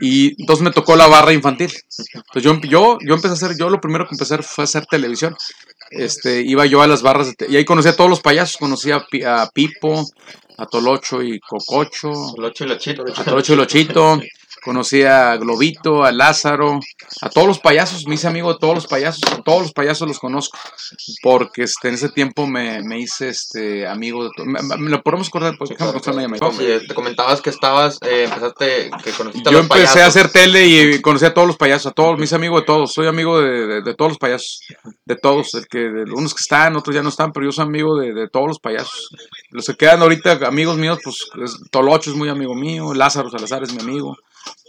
Y entonces me tocó la barra infantil. Entonces yo, yo, yo empecé a hacer, yo lo primero que empecé a hacer fue hacer televisión. Este, iba yo a las barras de y ahí conocí a todos los payasos, conocí a, Pi- a Pipo, a Tolocho y Cococho, Locho y Lochito. a Tolocho y Lochito, conocí a Globito, a Lázaro, a todos los payasos, me hice amigo de todos los payasos, a todos los payasos los conozco, porque este, en ese tiempo me, me hice este, amigo de todos. ¿Me, me- lo podemos acordar? Pues, déjame llamadita. Como, eh, Te comentabas que estabas, eh, empezaste, que conociste a Yo los empecé a hacer tele y conocí a todos los payasos, a todos, me hice amigo de todos, soy amigo de, de- de todos los payasos, de todos, el que, de unos que están, otros ya no están, pero yo soy amigo de, de todos los payasos. Los que quedan ahorita amigos míos, pues es- Tolocho es muy amigo mío, Lázaro Salazar es mi amigo,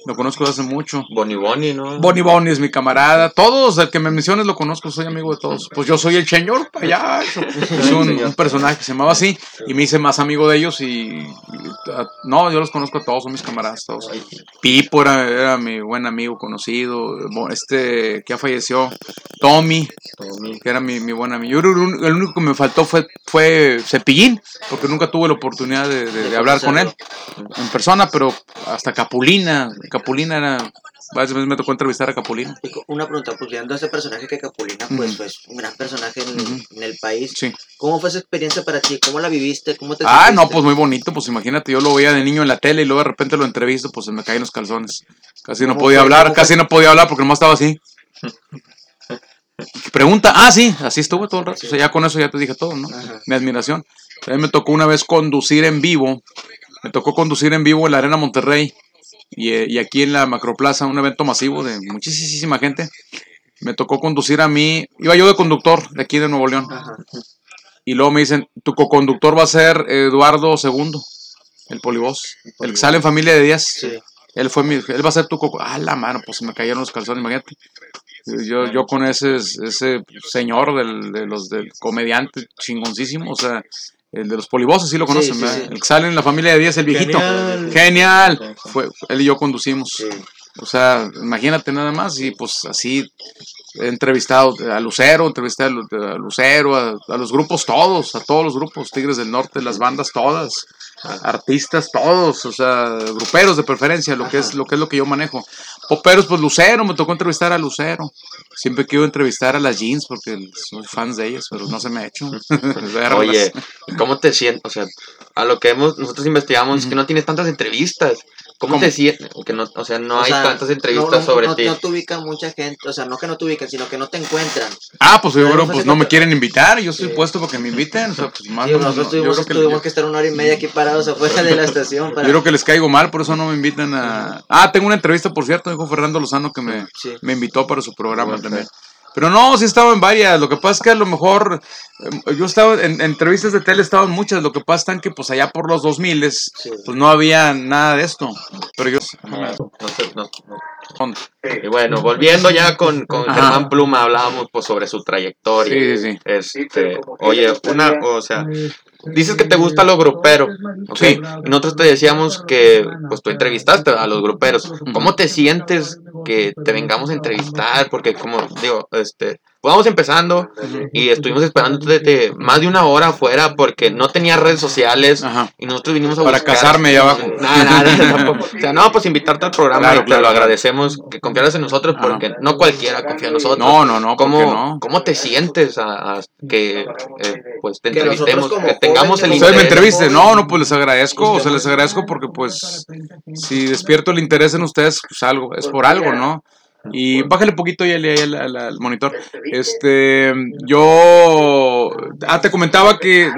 lo conozco desde hace mucho. Boni Boni, ¿no? Bonnie Bonnie es mi camarada. Todos, el que me menciones lo conozco, soy amigo de todos. Pues yo soy el señor payaso. Es un, un personaje que se llamaba así y me hice más amigo de ellos y, y, ah, no, yo los conozco a todos, son mis camaradas todos. Pipo era, era mi buen amigo conocido, este que ya falleció, Tommy, que era mi, mi buen amigo. Yo el único que me faltó fue, fue Cepillín, porque nunca tuve la oportunidad de, de- de hablar con él en persona, pero hasta Capulina, Capulina era, varias veces me tocó entrevistar a Capulina. Una pregunta, pues viendo ese personaje que Capulina, pues, Ujú. pues un gran personaje en, el país. Sí. ¿Cómo fue esa experiencia para ti? ¿Cómo la viviste? ¿Cómo te Ah, no, pues muy bonito, pues imagínate, yo lo veía de niño en la tele y luego de repente lo entrevisto, pues se me caen los calzones. Casi no ¿Cómo podía fue? hablar, ¿Cómo casi fue? no podía hablar porque nomás estaba así. Pregunta, ah, sí, así estuvo todo el rato. O sea, ya con eso ya te dije todo, ¿no? Ajá. Mi admiración. Mí me tocó una vez conducir en vivo. Me tocó conducir en vivo en la Arena Monterrey y, eh, y aquí en la Macroplaza, un evento masivo de muchísima gente. Me tocó conducir a mí, iba yo de conductor de aquí de Nuevo León. Ajá. Y luego me dicen, tu coconductor va a ser Eduardo II, el polivoz, el que sale en familia de 10. Sí. Él fue mi, él va a ser tu coco. Ah, la mano, pues se me cayeron los calzones, imagínate. Yo, yo con ese, ese señor del, de los del comediante chingoncísimo, o sea, el de los polivoces, sí lo conocen, sí. El que sale en la familia de 10, el viejito. Genial. Genial. Fue, él y yo conducimos. O sea, imagínate nada más y pues así he entrevistado a Lucero, entrevisté a Lu- a Lucero, a, a los grupos todos, a todos los grupos, Tigres del Norte, las bandas todas, artistas todos, o sea, gruperos de preferencia, lo que es lo que es lo que yo manejo. Poperos, pues Lucero, me tocó entrevistar a Lucero. Siempre quiero entrevistar a las jeans porque soy fans de ellas, pero no se me ha hecho. Oye, ¿y ¿cómo te sientes? O sea, a lo que hemos, nosotros investigamos es que Ujú. no tienes tantas entrevistas. ¿Cómo, ¿Cómo? te sientes? Que no, o sea, no O hay sea, tantas entrevistas no, no, sobre no, ti. No te ubican mucha gente, o sea, no que no te ubican, sino que no te encuentran. Ah, pues yo creo, pues no me quieren invitar, yo estoy Sí. puesto para que me inviten, o sea, pues más Sí, no- nosotros no, yo tuvimos, creo que- tuvimos que estar una hora y media aquí parados afuera de la estación para... Yo creo que les caigo mal, por eso no me invitan a... Ah, tengo una entrevista, por cierto, dijo Fernando Lozano que me, Sí. me invitó para su programa Bueno, también. Pero no, sí estaba en varias. Lo que pasa es que a lo mejor eh, yo estaba en, en entrevistas de tele, estaban muchas. Lo que pasa es que pues allá por los 2000 Sí. pues no había nada de esto. Pero yo... No, no sé, no- Y bueno, volviendo ya con, con. Germán Pluma, hablábamos pues sobre su trayectoria. Sí, sí, sí. Este, oye, una, o sea, dices que te gusta lo grupero, ¿ok? Sí. Nosotros te decíamos que, pues tú entrevistaste a los gruperos. ¿Cómo te sientes que te vengamos a entrevistar? Porque como digo, este, pues vamos empezando y estuvimos esperando desde más de una hora afuera porque no tenía redes sociales Ajá. y nosotros vinimos a Para buscar- casarme allá abajo. Nada, nada, tampoco. O sea, no, pues invitarte al programa Claro, y te claro, lo claro. agradecemos que confiaras en nosotros Ajá. porque no cualquiera confía en nosotros. No, no, no, ¿por ¿Cómo, no? ¿Cómo te sientes a, a que eh, pues te Que entrevistemos, que tengamos el Ustedes me interés? entrevisten, no, no, pues les agradezco, o sea, les agradezco porque pues si despierto el interés en ustedes, pues algo, es por algo, ¿no? Y bájale poquito ahí al, monitor. Este, yo, ah, te comentaba que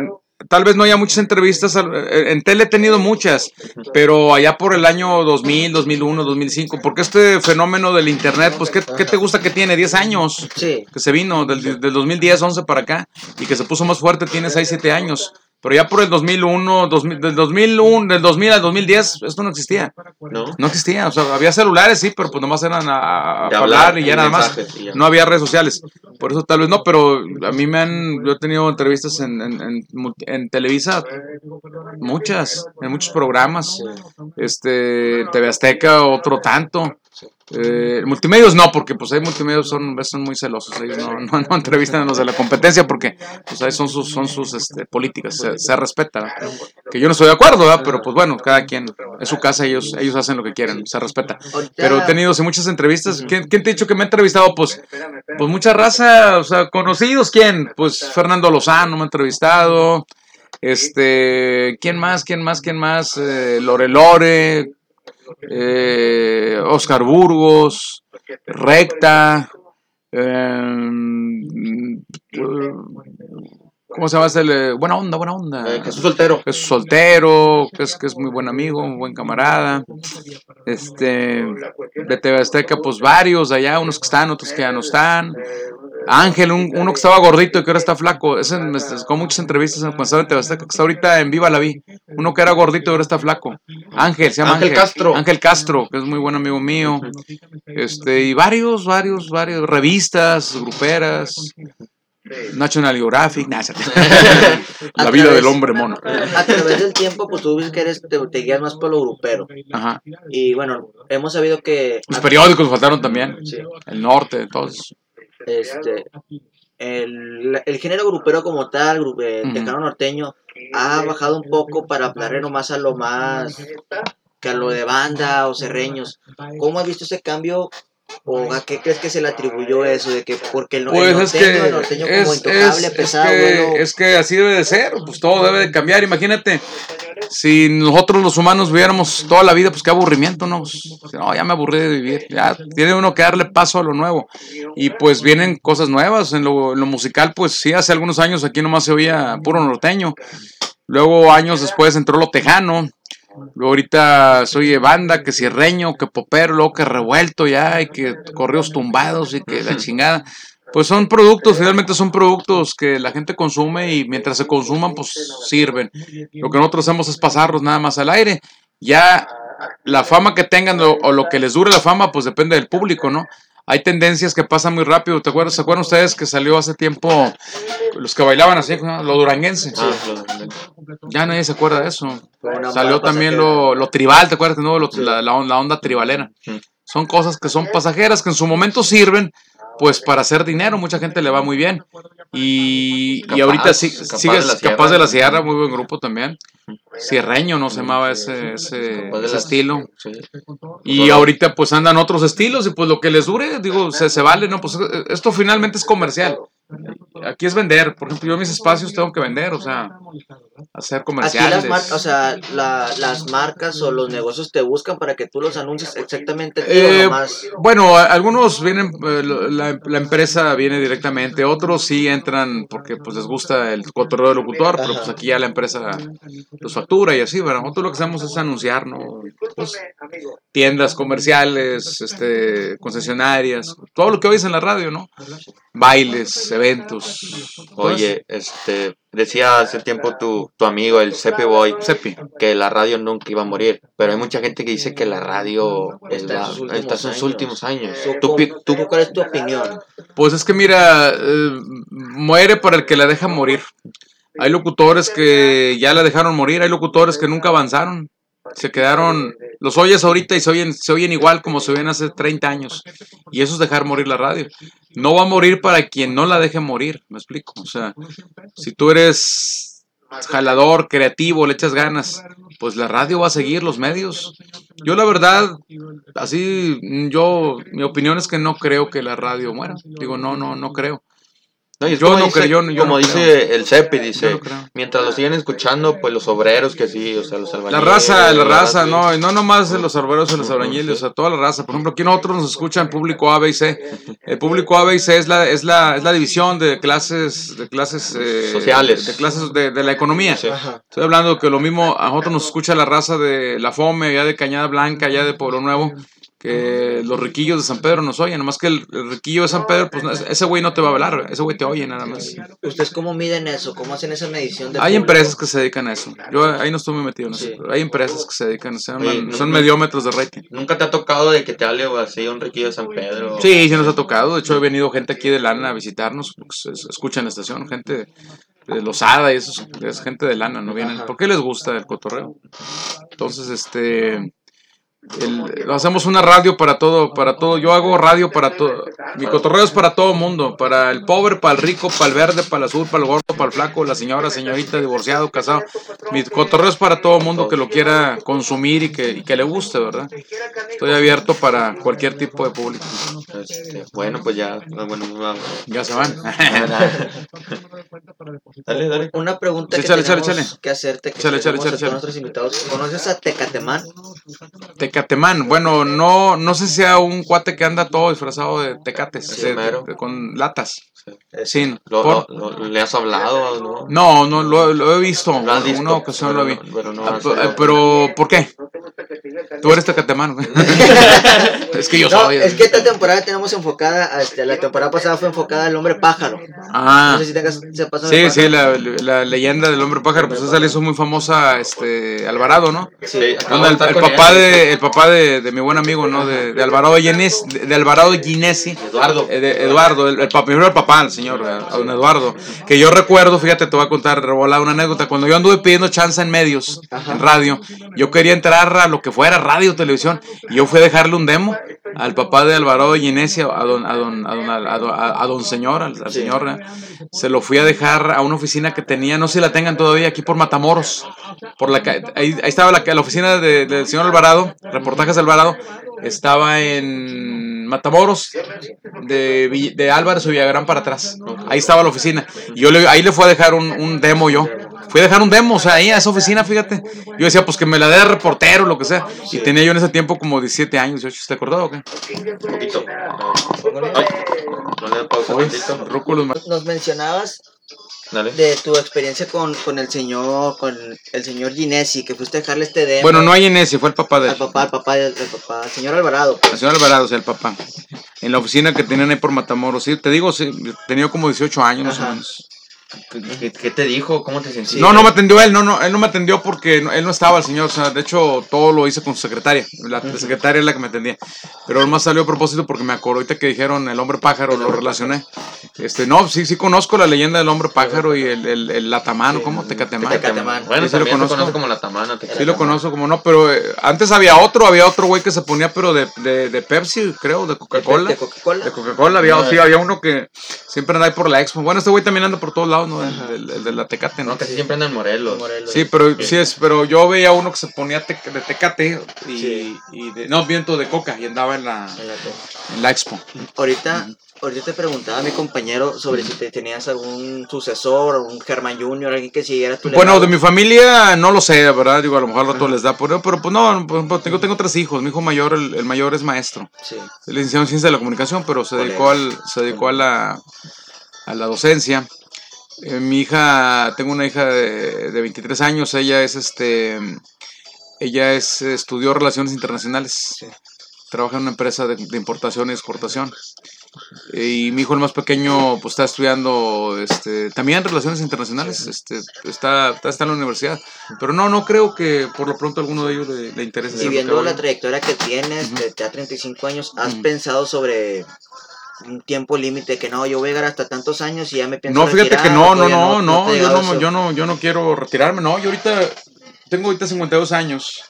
tal vez no haya muchas entrevistas, al- en tele he tenido muchas, pero allá por el año 2000, 2001, 2005, porque este fenómeno del internet, pues, ¿qué, qué te gusta que tiene? 10 años Sí, que se vino del, del 2010, 11 para acá y que se puso más fuerte tiene 6, 7 años. Pero ya por el 2001, 2000, del 2001, del 2000 al 2010, esto no existía. ¿No? No existía. O sea, había celulares, sí, pero pues nomás eran a, hablar hablar, y ya nada más. ya. No había redes sociales. Por eso tal vez no, pero a mí me han, yo he tenido entrevistas en, en, en, en Televisa, muchas, en muchos programas. Este, TV Azteca, otro tanto. Eh, multimedios no, porque pues hay multimedios son, son muy celosos, ellos no, no, no entrevistan a los de la competencia porque pues ahí son sus, son sus este, políticas, se, se respeta, ¿verdad? que yo no estoy de acuerdo, ¿verdad? pero pues bueno, cada quien, es su casa, ellos, ellos hacen lo que quieren, se respeta. Pero he tenido muchas entrevistas, ¿quién, quién te ha dicho que me ha entrevistado? Pues, pues mucha raza, o sea, conocidos, ¿quién? Pues Fernando Lozano me ha entrevistado, este, ¿quién más? ¿Quién más? ¿Quién más? Eh, Lore Lore, eh, Oscar Burgos, Recta, eh, ¿cómo se llama? Este? Buena onda, buena onda. Eh, Jesús Soltero. Jesús soltero, que es, que es muy buen amigo, un buen camarada. Este, de TV Azteca, pues varios allá, unos que están, otros que ya no están. Ángel, un- uno que estaba gordito y que ahora está flaco. Ese me con muchas entrevistas en que está ahorita en Viva la Vi. Uno que era gordito y ahora está flaco. Ángel, se llama Ángel Ángel. Castro. Ángel Castro, que es muy buen amigo mío. Este, y varios, varios, varios, revistas, gruperas. National Geographic, nah, La vida del hombre mono. A través del tiempo, pues tú ves que eres, te, te guías más por lo grupero. Ajá. Y bueno, hemos sabido que Los periódicos faltaron también. Sí. El norte, todos. Este, el, el género grupero como tal, gru- Ujú. tejano norteño, ha bajado un poco para hablar nomás a lo más que a lo de banda o serreños. ¿Cómo has visto ese cambio? ¿O a qué crees que se le atribuyó eso? De que porque el, Pues es norteño, que el norteño es, como intocable, es- es pesado, que, bueno, es que así debe de ser, pues todo debe de cambiar. Imagínate, si nosotros los humanos viviéramos toda la vida, pues qué aburrimiento, ¿no? Pues, no, ya me aburrí de vivir, ya tiene uno que darle paso a lo nuevo. Y pues vienen cosas nuevas, en lo, en lo musical, pues sí, hace algunos años aquí nomás se oía puro norteño. Luego años después entró lo tejano. Luego ahorita soy de banda, que cierreño, que popero, luego que revuelto ya, y que correos tumbados y que la chingada. Pues son productos, finalmente son productos que la gente consume y mientras se consuman, pues sirven. Lo que nosotros hacemos es pasarlos nada más al aire. Ya la fama que tengan o, o lo que les dure la fama, pues depende del público, ¿no? Hay tendencias que pasan muy rápido. ¿Te acuerdas? ¿Se acuerdan ustedes que salió hace tiempo los que bailaban así, ¿no? lo duranguense? Ah, lo- Ya nadie se acuerda de eso. Salió también lo, lo tribal, ¿te acuerdas? No? Lo- la, la on- la onda tribalera. Son cosas que son pasajeras, que en su momento sirven, pues para hacer dinero. Mucha gente le va muy bien. Y, y ahorita sí, Capaz sigue de la Capaz de la Sierra. Muy buen grupo también. Cierreño, ¿no? Se llamaba ese, ese, ese estilo. Y ahorita pues andan otros estilos y pues lo que les dure, digo, se, se vale, ¿no? Pues esto finalmente es comercial. Aquí es vender. Por ejemplo, yo mis espacios tengo que vender, o sea, hacer Aquí comerciales. las marcas, o sea, la- las marcas o los negocios te buscan para que tú los anuncies exactamente Eh, nomás. Bueno, algunos vienen, eh, la, la empresa viene directamente, otros sí entran porque pues les gusta el cotorreo del locutor, pero pues aquí ya la empresa los factura y así, bueno, nosotros lo que hacemos es anunciar, ¿no? Pues, tiendas comerciales, este, concesionarias, todo lo que oyes en la radio, ¿no? Bailes, eventos. Oye, este, decía hace tiempo tu, tu amigo, el Cepe Boy, Sepi. que la radio nunca iba a morir, pero hay mucha gente que dice que la radio Está en va- sus últimos está en sus años. últimos años. ¿Tú, ¿Tú, pi- tú, tú- ¿Cuál es tu opinión? Pues es que mira, eh, muere para el que la deja morir. Hay locutores que ya la dejaron morir, hay locutores que nunca avanzaron. Se quedaron, los oyes ahorita y se oyen, se oyen igual como se oían hace 30 años. Y eso es dejar morir la radio. No va a morir para quien no la deje morir, me explico. O sea, si tú eres jalador, creativo, le echas ganas, pues la radio va a seguir, los medios. Yo la verdad, así, yo, mi opinión es que no creo que la radio muera. Digo, no, no, no creo. No, y es Yo como no dice, creo, yo no- yo como no dice el Cepe, dice, no mientras lo siguen escuchando, pues los obreros que sí, o sea, los La albañiles. raza, la raza, ratas, no, y no nomás de los arboreros y los albañiles, o sea, toda la raza. Por ejemplo, aquí nosotros nos escuchan público A, B y C. El público A, B y C es la, es la, es la división de clases, de clases eh, Sociales. de clases de, de la economía. Sí. Estoy hablando que lo mismo, a nosotros nos escucha la raza de La Fome, allá de Cañada Blanca, allá de Pueblo Nuevo, que los riquillos de San Pedro nos oyen, nomás que el, el riquillo de San Pedro, pues no, ese- güey no te va a hablar, ese güey te oye nada más. ¿Ustedes cómo miden eso? ¿Cómo hacen esa medición de Hay público? empresas que se dedican a eso. Yo ahí no muy metido en eso. Sí. hay empresas que se dedican, se llaman- Oye, no- son no- mediómetros de rating. ¿Nunca te ha tocado de que te hable así un riquillo de San Pedro? Sí, sí nos ha tocado. De hecho, he venido gente aquí de Lana a visitarnos, se escuchan la estación, gente de Losada y eso es gente de Lana, ¿no vienen? ¿Por qué les gusta el cotorreo? Entonces, este... el- hacemos una radio para todo, para todo. Yo hago radio para todo. Mi cotorreo es para todo mundo, para el pobre, para el rico, para el verde, para el azul, para el gordo, para el flaco, la señora, señorita, divorciado, casado. Mi cotorreo es para todo mundo que lo quiera consumir y que, y que le guste, ¿verdad? Estoy abierto para cualquier tipo de público. Este, bueno, pues ya, bueno, vamos. Ya se van. dale, dale. Una pregunta Sí, que tenemos échale. que hacerte, que a todos nuestros invitados. ¿Conoces a Tecatemán? Tecatemán, bueno, no, no sé si sea un cuate que anda todo disfrazado de tecates, Sí, de- mero. de- con latas. Eh, Sí, Lo- lo- lo- ¿Le has hablado? ¿no? no, no, lo, he visto, Lo has visto, una ocasión lo vi. no- Ah, pero, ¿por qué? Tú eres Tecatemano. es que yo No, soy. es que esta temporada tenemos enfocada, este, la temporada pasada fue enfocada al hombre pájaro. Ah. No sé si tengas, sepas sobre Sí, sí, la, la leyenda del hombre pájaro, pues esa le hizo muy famosa este Alvarado, ¿no? Sí, el, el papá de el papá de, de mi buen amigo, ¿no? De, de Alvarado Ginesi, de, de Alvarado Ginesi. Eduardo. Eh, de Eduardo, el, el papá, primero el papá, el señor, eh, a don Eduardo, que yo recuerdo, fíjate, te voy a contar, revolada una anécdota, cuando yo anduve pidiendo chance en medios, en radio, yo quería entrar a lo que fuera radio, televisión, y yo fui a dejarle un demo al papá de Alvarado Ginesi, a don, a don, a don, a don, a- don señor, al, al señor, se lo fui a dejar a una oficina que tenía, no sé si la tengan todavía, aquí por Matamoros, por la ahí, ahí estaba la, la oficina de- del señor Alvarado, reportajes de Alvarado, estaba en Matamoros, de, de Álvarez o Villagrán para atrás. Ahí estaba la oficina. Y yo le, ahí le fui a dejar un, un demo yo. Fui a dejar un demo, o sea, ahí a esa oficina, fíjate. Yo decía, pues que me la dé de reportero, lo que sea. Y tenía yo en ese tiempo como 17 años, 18, ¿te acordás o qué? Un poquito. Ay, no le da pausa Uy, tantito. rúculos, ma- Nos mencionabas Dale. de tu experiencia con, con el señor, con el señor Ginesi, que fuiste a dejarle este demo Bueno, no hay en ese, fue el papá de al papá, al papá, al papá, al señor Alvarado. El señor Alvarado, o sea, el papá. En la oficina que tenían ahí por Matamoros. Sí, te digo, sí, tenía como 18 años más o menos. ¿Qué, te dijo? ¿Cómo te sentiste? No, no me atendió él, no, no, él no me atendió porque no- él no estaba el señor, o sea, de hecho todo lo hice con su secretaria, la, la secretaria es la que me atendía, pero él más salió a propósito porque me acordó ahorita que dijeron el hombre pájaro, lo relacioné, este, no, sí, sí conozco la leyenda del hombre pájaro y el, el, el latamano, ¿cómo? Tecatemán. Tecatemán. Bueno, Sí, lo conozco. conoce como la tamana. te Sí lo conozco, como no, pero eh, antes había otro, había otro güey que se ponía, pero de, de, de Pepsi, creo, de Coca-Cola. De Coca-Cola. De Coca-Cola había, sí, había uno que siempre anda ahí por la expo. Bueno, este güey también anda por todos lados, ¿no? El, el- el de la Tecate, ¿no? No, casi siempre andan en Morelos. Morelos. Sí, pero sí es, pero yo veía uno que se ponía tec- de Tecate y, Sí. y de, no, viento de Coca y andaba en la, En la en la expo. Ahorita, ahorita te preguntaba a mi compañero sobre si te tenías algún sucesor, un Germán Junior, alguien que siguiera tu Bueno, legado. de mi familia no lo sé, ¿verdad? Digo, a lo mejor al rato les da, pero, pero pues no, por ejemplo, tengo, tengo tres hijos. Mi hijo mayor, el, el mayor es maestro. Sí. Licenciado en Ciencia de la Comunicación, pero se dedicó, al, se dedicó a, la, a la docencia. Eh, mi hija, tengo una hija de, de 23 años, ella es este, ella es, estudió Relaciones Internacionales, trabaja en una empresa de, de importación y exportación. Y mi hijo el más pequeño pues está estudiando este, también Relaciones Internacionales, este, está, está, está en la universidad. Pero no, no creo que por lo pronto alguno de ellos le, le interese. Y viendo la trayectoria que tienes, de ya 35 años, ¿has pensado sobre un tiempo límite que no, yo voy a llegar hasta tantos años y ya me pienso No, fíjate retirar, que no, no, no, no, te ha yo no, eso? yo no, yo no quiero retirarme, no, yo ahorita tengo ahorita 52 años,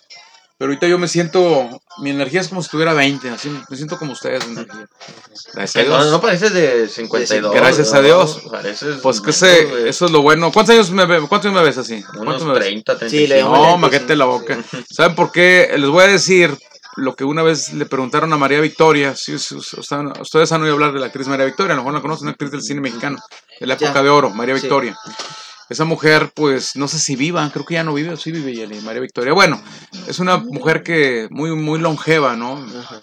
pero ahorita yo me siento, mi energía es como si tuviera 20, así me siento como ustedes. Gracias a Eh, No, Dios. no pareces de 52. Gracias a ¿no? Dios. Pareces Pues que ese, güey. eso es lo bueno. ¿Cuántos años me, ve- cuántos años me ves así? Unos ¿Cuántos me ves? 30, Sí, 35. le llamo No, maquete sí. la boca. ¿Saben por qué? Les voy a decir lo que una vez le preguntaron a María Victoria. Sí, sí, ustedes ustedes han oído hablar de la actriz María Victoria, a lo mejor la conocen, una actriz del cine mexicano, de la Ya. época de oro, María Sí. Victoria. Esa mujer, pues, no sé si viva, creo que ya no vive, o sí vive Yeli, María Victoria. Bueno, es una mujer que muy, muy longeva, ¿no? Ajá.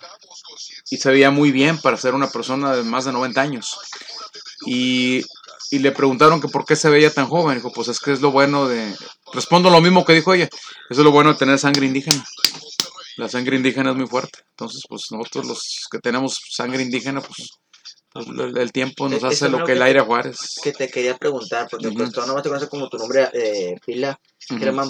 y se veía muy bien para ser una persona de más de 90 años. Y, y le preguntaron que por qué se veía tan joven. Dijo, pues es que es lo bueno de... Respondo lo mismo que dijo ella. Eso es lo bueno de tener sangre indígena. La sangre indígena es muy fuerte. Entonces, pues nosotros los que tenemos sangre indígena, pues, pues, el, el tiempo nos hace es lo lo que el que- aire a Juárez. Que te quería preguntar, porque Ujú. pues tú nomás te conoces como tu nombre eh, pila,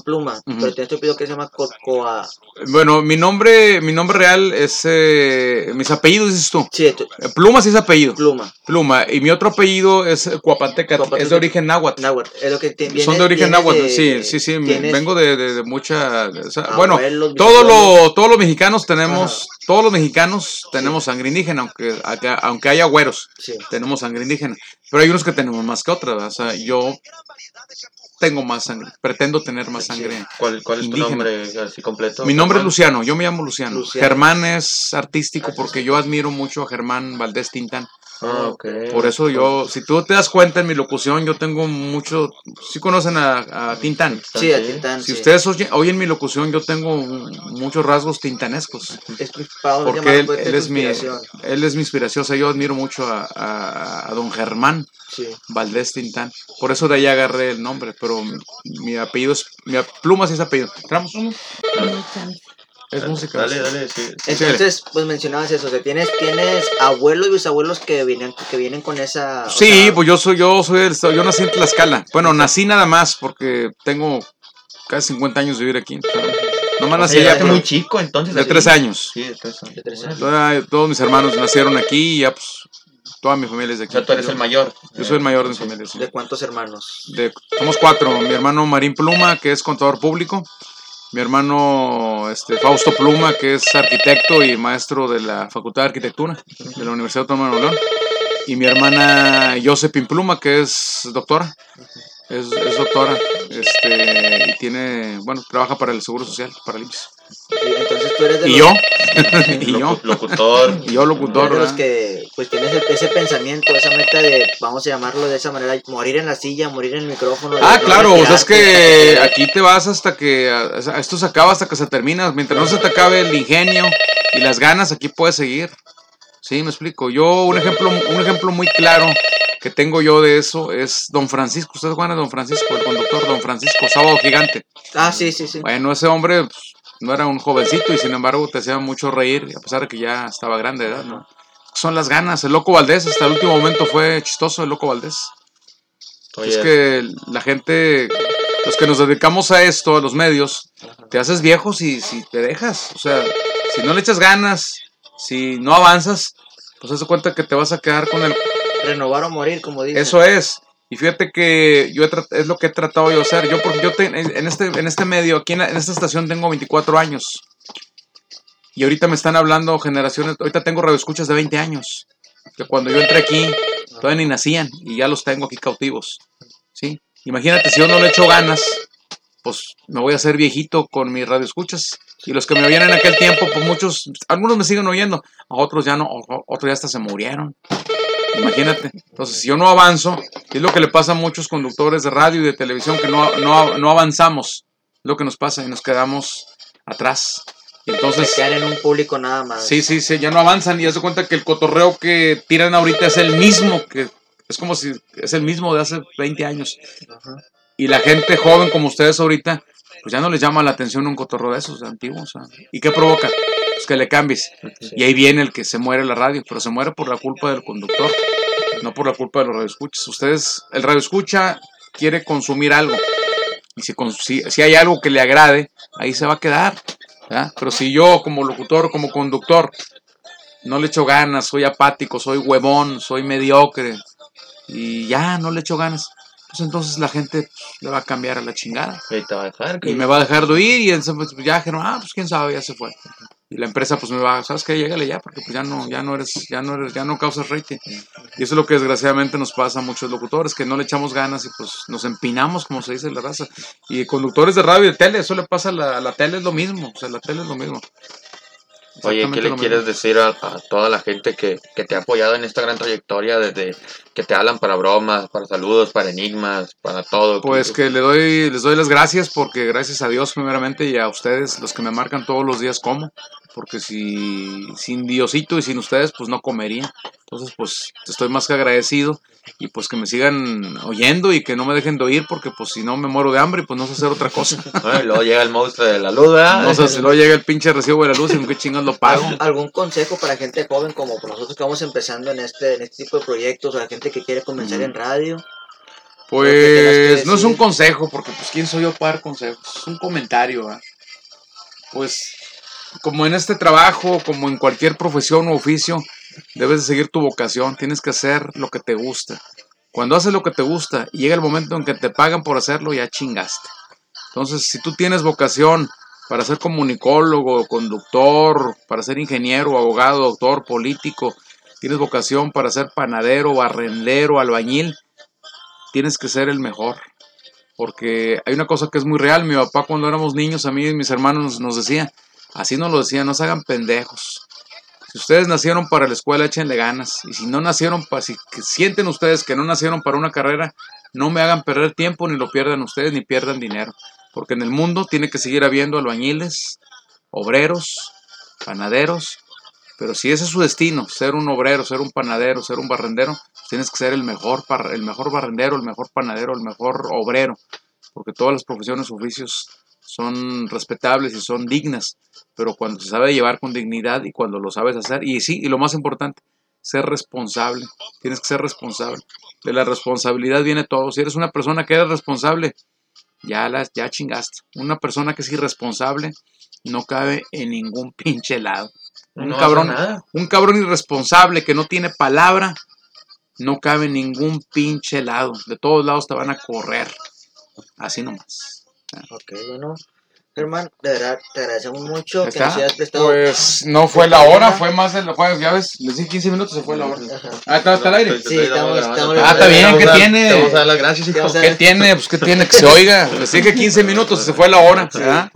Pluma, pero tienes tu apellido que se llama Cocoa. Bueno, mi nombre, mi nombre real es... eh, mis apellidos, dices tú. Sí, tu- Eh, Pluma sí es apellido. Pluma. Pluma. Y mi otro apellido es Cuapanteca. Cuapanteca. Es de origen náhuatl. Náhuatl, es lo que te- Son vienes- de origen náhuatl, de- sí, sí, sí, tienes vengo de, de- de mucha, o sea, bueno, abuelos, todos los, todos los mexicanos tenemos, todos los mexicanos tenemos sangre indígena, aunque, aunque haya güeros, Sí. tenemos sangre indígena, pero hay unos que tenemos más que otras, o sea, yo tengo más sangre, pretendo tener más sangre. ¿Cuál, ¿Cuál es tu nombre así completo? Mi nombre es? Luciano, yo me llamo Luciano. Luciano. Germán es artístico porque yo admiro mucho a Germán Valdés Tintán. Ah, ok. Por eso yo, si tú te das cuenta en mi locución, yo tengo mucho, si conocen a, a Tintán. Sí, a Tintán, Si sí. ustedes oyen, oyen mi locución, yo tengo muchos rasgos tintanescos. Es Porque él, es mi, inspiración. él es mi inspiración. O sea, yo admiro mucho a, a- a don Germán Sí. Valdés Tintán. Por eso de ahí agarré el nombre. Pero mi, mi apellido es. Mi pluma sí es apellido. ¿Entramos? Es música. Dale, dale, sí. Entonces, pues mencionabas eso, que tienes, tienes abuelos y bisabuelos que vienen, que vienen con esa. Sí, sea, pues yo soy, yo soy del estado, yo nací en Tlaxcala. Bueno, nací nada más porque tengo casi 50 años de vivir aquí. o sea, nomás O nací allá muy chico, entonces. de así. tres años. Sí, de tres años. de tres años. Toda- todos mis hermanos nacieron aquí y ya pues toda mi familia es de O aquí. sea, tú eres Yo- el mayor. Yo soy el mayor de mi familia. sí. ¿De cuántos hermanos? De- somos cuatro. Mi hermano Marín Pluma, que es contador público. Mi hermano este, Fausto Pluma, que es arquitecto y maestro de la Facultad de Arquitectura de la Universidad Autónoma de Nuevo León. Y mi hermana Josephine Pluma, que es doctora. Es, es doctora. Este, y tiene, bueno, trabaja para el Seguro Social, para el IMSS. Sí, entonces tú eres de Y los, yo. y yo. Locu- Locutor. Y yo, locutor. eres de los que pues tienes ese, ese pensamiento, esa meta de, vamos a llamarlo de esa manera, morir en la silla, morir en el micrófono. Ah, no claro, o sea, es que aquí te vas hasta que esto se acaba hasta que se termina. Mientras no se te acabe el ingenio y las ganas, aquí puedes seguir. Sí, me explico. Yo, un ejemplo, un ejemplo muy claro que tengo yo de eso es Don Francisco. ¿Ustedes van a Don Francisco, el conductor Don Francisco, Sábado Gigante? Ah, sí, sí, sí. Bueno, ese hombre pues, no era un jovencito y sin embargo te hacía mucho reír, a pesar de que ya estaba grande de edad, ¿no? Son las ganas. El Loco Valdés, hasta el último momento fue chistoso el Loco Valdés. Oye, Es que la gente, los que nos dedicamos a esto, a los medios, te haces viejo si, si te dejas. O sea, si no le echas ganas, si no avanzas, pues haz de cuenta que te vas a quedar con el... Renovar o morir, como dicen. Eso es. Y fíjate que yo he es lo que he tratado yo de hacer. Yo, porque yo te- en, este, en este medio, aquí en, la- en esta estación tengo 24 años. Y ahorita me están hablando generaciones, ahorita tengo radioescuchas de 20 años. Que cuando yo entré aquí, todavía ni nacían y ya los tengo aquí cautivos. ¿Sí? Imagínate, si yo no le echo ganas, pues me voy a hacer viejito con mis radioescuchas. Y los que me oían en aquel tiempo, pues muchos, algunos me siguen oyendo, a otros ya no, otros ya hasta se murieron. Imagínate. Entonces, si yo no avanzo, es lo que le pasa a muchos conductores de radio y de televisión, que no, no, no avanzamos. Lo que nos pasa y nos quedamos atrás. Se entonces, quedan en un público nada más. sí, sí, sí, ya no avanzan y ya se cuenta que el cotorreo que tiran ahorita es el mismo, que es como si es el mismo de hace 20 años. Ajá. Y la gente joven como ustedes ahorita, pues ya no les llama la atención un cotorreo de esos antiguos. ¿ah? ¿Y qué provoca? Pues que le cambies. Y ahí viene el que se muere la radio, pero se muere por la culpa del conductor, no por la culpa de los radioescuchas. Ustedes, el radioescucha quiere consumir algo. Y si, si, si hay algo que le agrade, ahí se va a quedar. ¿Verdad? Pero si yo como locutor, como conductor, no le echo ganas, soy apático, soy huevón, soy mediocre, y ya no le echo ganas, pues entonces la gente pues, le va a cambiar a la chingada. y te va a dejar. Y me va a dejar de oír y pues, ya dijeron, ah, pues quién sabe, ya se fue. Y la empresa pues me va, ¿sabes qué? Llégale ya, porque pues ya no, ya no eres, ya no eres, ya no causas rating. Y eso es lo que desgraciadamente nos pasa a muchos locutores, que no le echamos ganas y pues nos empinamos, como se dice la raza. Y conductores de radio y de tele, eso le pasa a la, a la tele, es lo mismo, o sea, la tele es lo mismo. Oye, ¿qué le quieres mismo. decir a, a toda la gente que, que te ha apoyado en esta gran trayectoria desde que te hablan para bromas, para saludos, para enigmas, para todo? Pues que le doy, les doy las gracias porque gracias a Dios primeramente y a ustedes, los que me marcan todos los días como, porque si sin Diosito y sin ustedes pues no comería. Entonces pues estoy más que agradecido y pues que me sigan oyendo y que no me dejen de oír porque pues si no me muero de hambre pues no sé hacer otra cosa. Ay, luego llega el monstruo de la luz, ¿verdad? No sé si luego llega el pinche recibo de la luz y con qué chingas lo pago. ¿Algún, consejo para gente joven como nosotros que vamos empezando en este, en este tipo de proyectos o la gente que quiere comenzar Mm. en radio? Pues no es un consejo, porque pues quién soy yo para dar consejos, es un comentario. ¿va? Pues como en este trabajo, como en cualquier profesión o oficio, debes de seguir tu vocación, tienes que hacer lo que te gusta. Cuando haces lo que te gusta y llega el momento en que te pagan por hacerlo, ya chingaste. Entonces, si tú tienes vocación para ser comunicólogo, conductor, para ser ingeniero, abogado, doctor, político, tienes vocación para ser panadero, barrendero, albañil, tienes que ser el mejor. Porque hay una cosa que es muy real. Mi papá cuando éramos niños, a mí y mis hermanos nos, decía, así nos lo decía, no se hagan pendejos. Si ustedes nacieron para la escuela, échenle ganas. Y si no nacieron para, si sienten ustedes que no nacieron para una carrera, no me hagan perder tiempo, ni lo pierdan ustedes, ni pierdan dinero. Porque en el mundo tiene que seguir habiendo albañiles, obreros, panaderos. Pero si ese es su destino, ser un obrero, ser un panadero, ser un barrendero, pues tienes que ser el mejor, el mejor barrendero, el mejor panadero, el mejor obrero. Porque todas las profesiones, oficios son respetables y son dignas, pero cuando se sabe llevar con dignidad y cuando lo sabes hacer, y sí, y lo más importante, ser responsable, tienes que ser responsable. De la responsabilidad viene todo. Si eres una persona que eres responsable, ya, las, ya chingaste. Una persona que es irresponsable no cabe en ningún pinche lado. Un No cabrón, un cabrón irresponsable que no tiene palabra, no cabe en ningún pinche lado. De todos lados te van a correr. Así nomás. Ok, bueno. Germán, de verdad, te agradecemos mucho que nos hayas prestado. Pues no fue la hora, fue más de los juegos. Ya ves, les dije 15 minutos, se fue la hora. Ajá. Ah, está, está al aire. Sí, estamos- estamos- Ah, está bien, ¿qué tiene? Te vamos a dar las gracias, hijo. A- ¿Qué tiene? Pues qué tiene que se oiga. Les dije 15 minutos y se fue la hora. ¿verdad?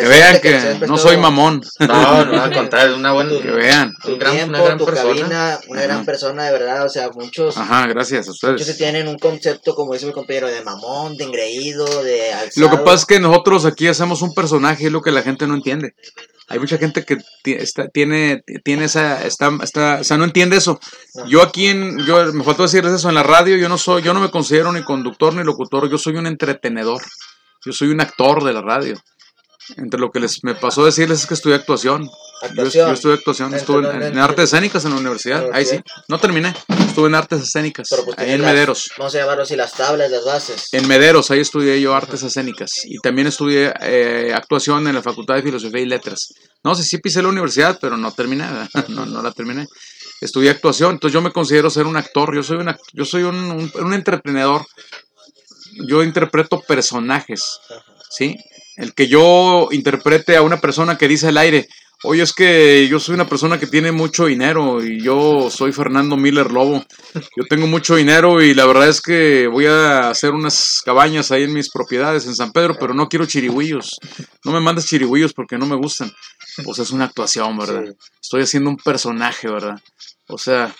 Que vean que no soy mamón. No, no, al contrario, es una buena. Que vean. Tu un gran- tiempo, una gran tu persona. cabina, una gran Ajá. persona de verdad. O sea, muchos, Ajá, gracias a muchos que ustedes. tienen un concepto, como dice mi compañero, de mamón, de engreído, de alzado. Lo que pasa es que nosotros aquí hacemos un personaje, es lo que la gente no entiende. Hay mucha gente que está- tiene, tiene esa, está, está, o sea, no entiende eso. Yo aquí en, yo, me faltó decirles eso en la radio, yo no soy, yo no me considero ni conductor ni locutor, yo soy un entretenedor. Yo soy un actor de la radio. Entre lo que les me pasó decirles es que estudié actuación. Yo, Actuación. yo estudié actuación, En- estuve en, en- artes escénicas en la universidad. Ahí sí, no terminé. Estuve en artes escénicas, pues ahí en las- Mederos. Vamos a llamarlo así, las tablas, las bases. En Mederos, ahí estudié yo artes escénicas y también estudié eh, actuación en la Facultad de Filosofía y Letras. No sé si pisé la universidad, pero no terminé, no, no la terminé. Estudié actuación, entonces yo me considero ser un actor, yo soy un, act- yo soy un, un- un entretenedor. Yo interpreto personajes, ¿sí? El que yo interprete a una persona que dice al aire, oye, es que yo soy una persona que tiene mucho dinero y yo soy Fernando Miller Lobo. Yo tengo mucho dinero y la verdad es que voy a hacer unas cabañas ahí en mis propiedades en San Pedro, pero no quiero chirigüillos. No me mandes chirigüillos porque no me gustan. Pues es una actuación, ¿verdad? Sí. Estoy haciendo un personaje, ¿verdad? O sea,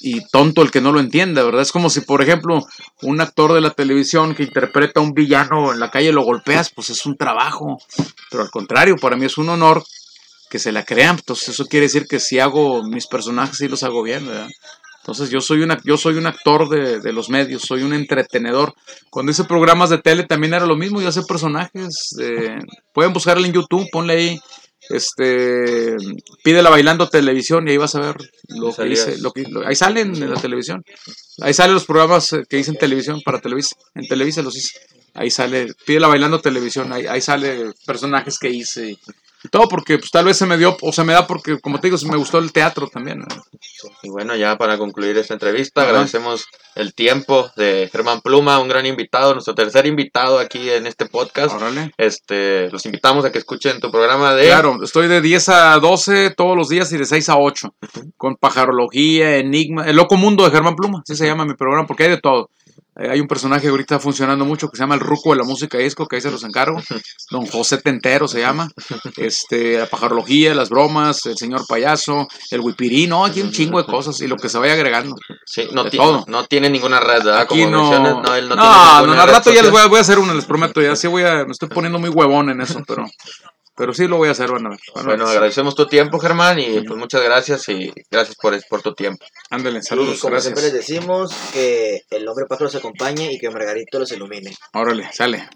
y tonto el que no lo entienda, ¿verdad? Es como si, por ejemplo, un actor de la televisión que interpreta a un villano en la calle lo golpeas, pues es un trabajo. Pero al contrario, para mí es un honor que se la crean. Entonces eso quiere decir que si hago mis personajes, sí los hago bien, ¿verdad? Entonces yo soy, una, yo soy un actor de, de los medios, soy un entretenedor. Cuando hice programas de tele también era lo mismo, yo hacía personajes. eh, pueden buscarle en YouTube, ponle ahí, este, pídela bailando televisión y ahí vas a ver lo que hice. Lo que, lo- ahí salen en la televisión. Ahí salen los programas eh, que hice en televisión para Televisa. En Televisa los hice. Ahí sale, pídela bailando televisión, ahí, ahí sale personajes que hice. Y, todo porque pues, tal vez se me dio, o se me da porque, como te digo, me gustó el teatro también. ¿no? Y bueno, ya para concluir esta entrevista, Ajá. agradecemos el tiempo de Germán Pluma, un gran invitado, nuestro tercer invitado aquí en este podcast. Órale. Este, los invitamos a que escuchen tu programa de Claro, estoy de 10 a 12 todos los días y de 6 a 8. Con pajarología, enigma, el loco mundo de Germán Pluma, así se llama mi programa, porque hay de todo. Eh, hay un personaje que ahorita está funcionando mucho que se llama el Ruco de la música disco, que ahí se los encargo. Don José Tentero se llama. Este, la pajarología, las bromas, el señor payaso, el huipirí, no, aquí un chingo de cosas y lo que se vaya agregando. Sí, no, ti- no tiene ninguna red, ¿verdad? Aquí Como no. mencionas, no, él no, No, tiene no, al rato ya les voy a, voy a hacer una, les prometo. Ya sí voy a, me estoy poniendo muy huevón en eso, pero, pero sí lo voy a hacer, van a ver. van a ver. Bueno, agradecemos tu tiempo, Germán, y pues muchas gracias y gracias por, por tu tiempo. Ándale, y saludos, como siempre les decimos, que el hombre pájaro los acompañe y que Margarito los ilumine. Órale, sale.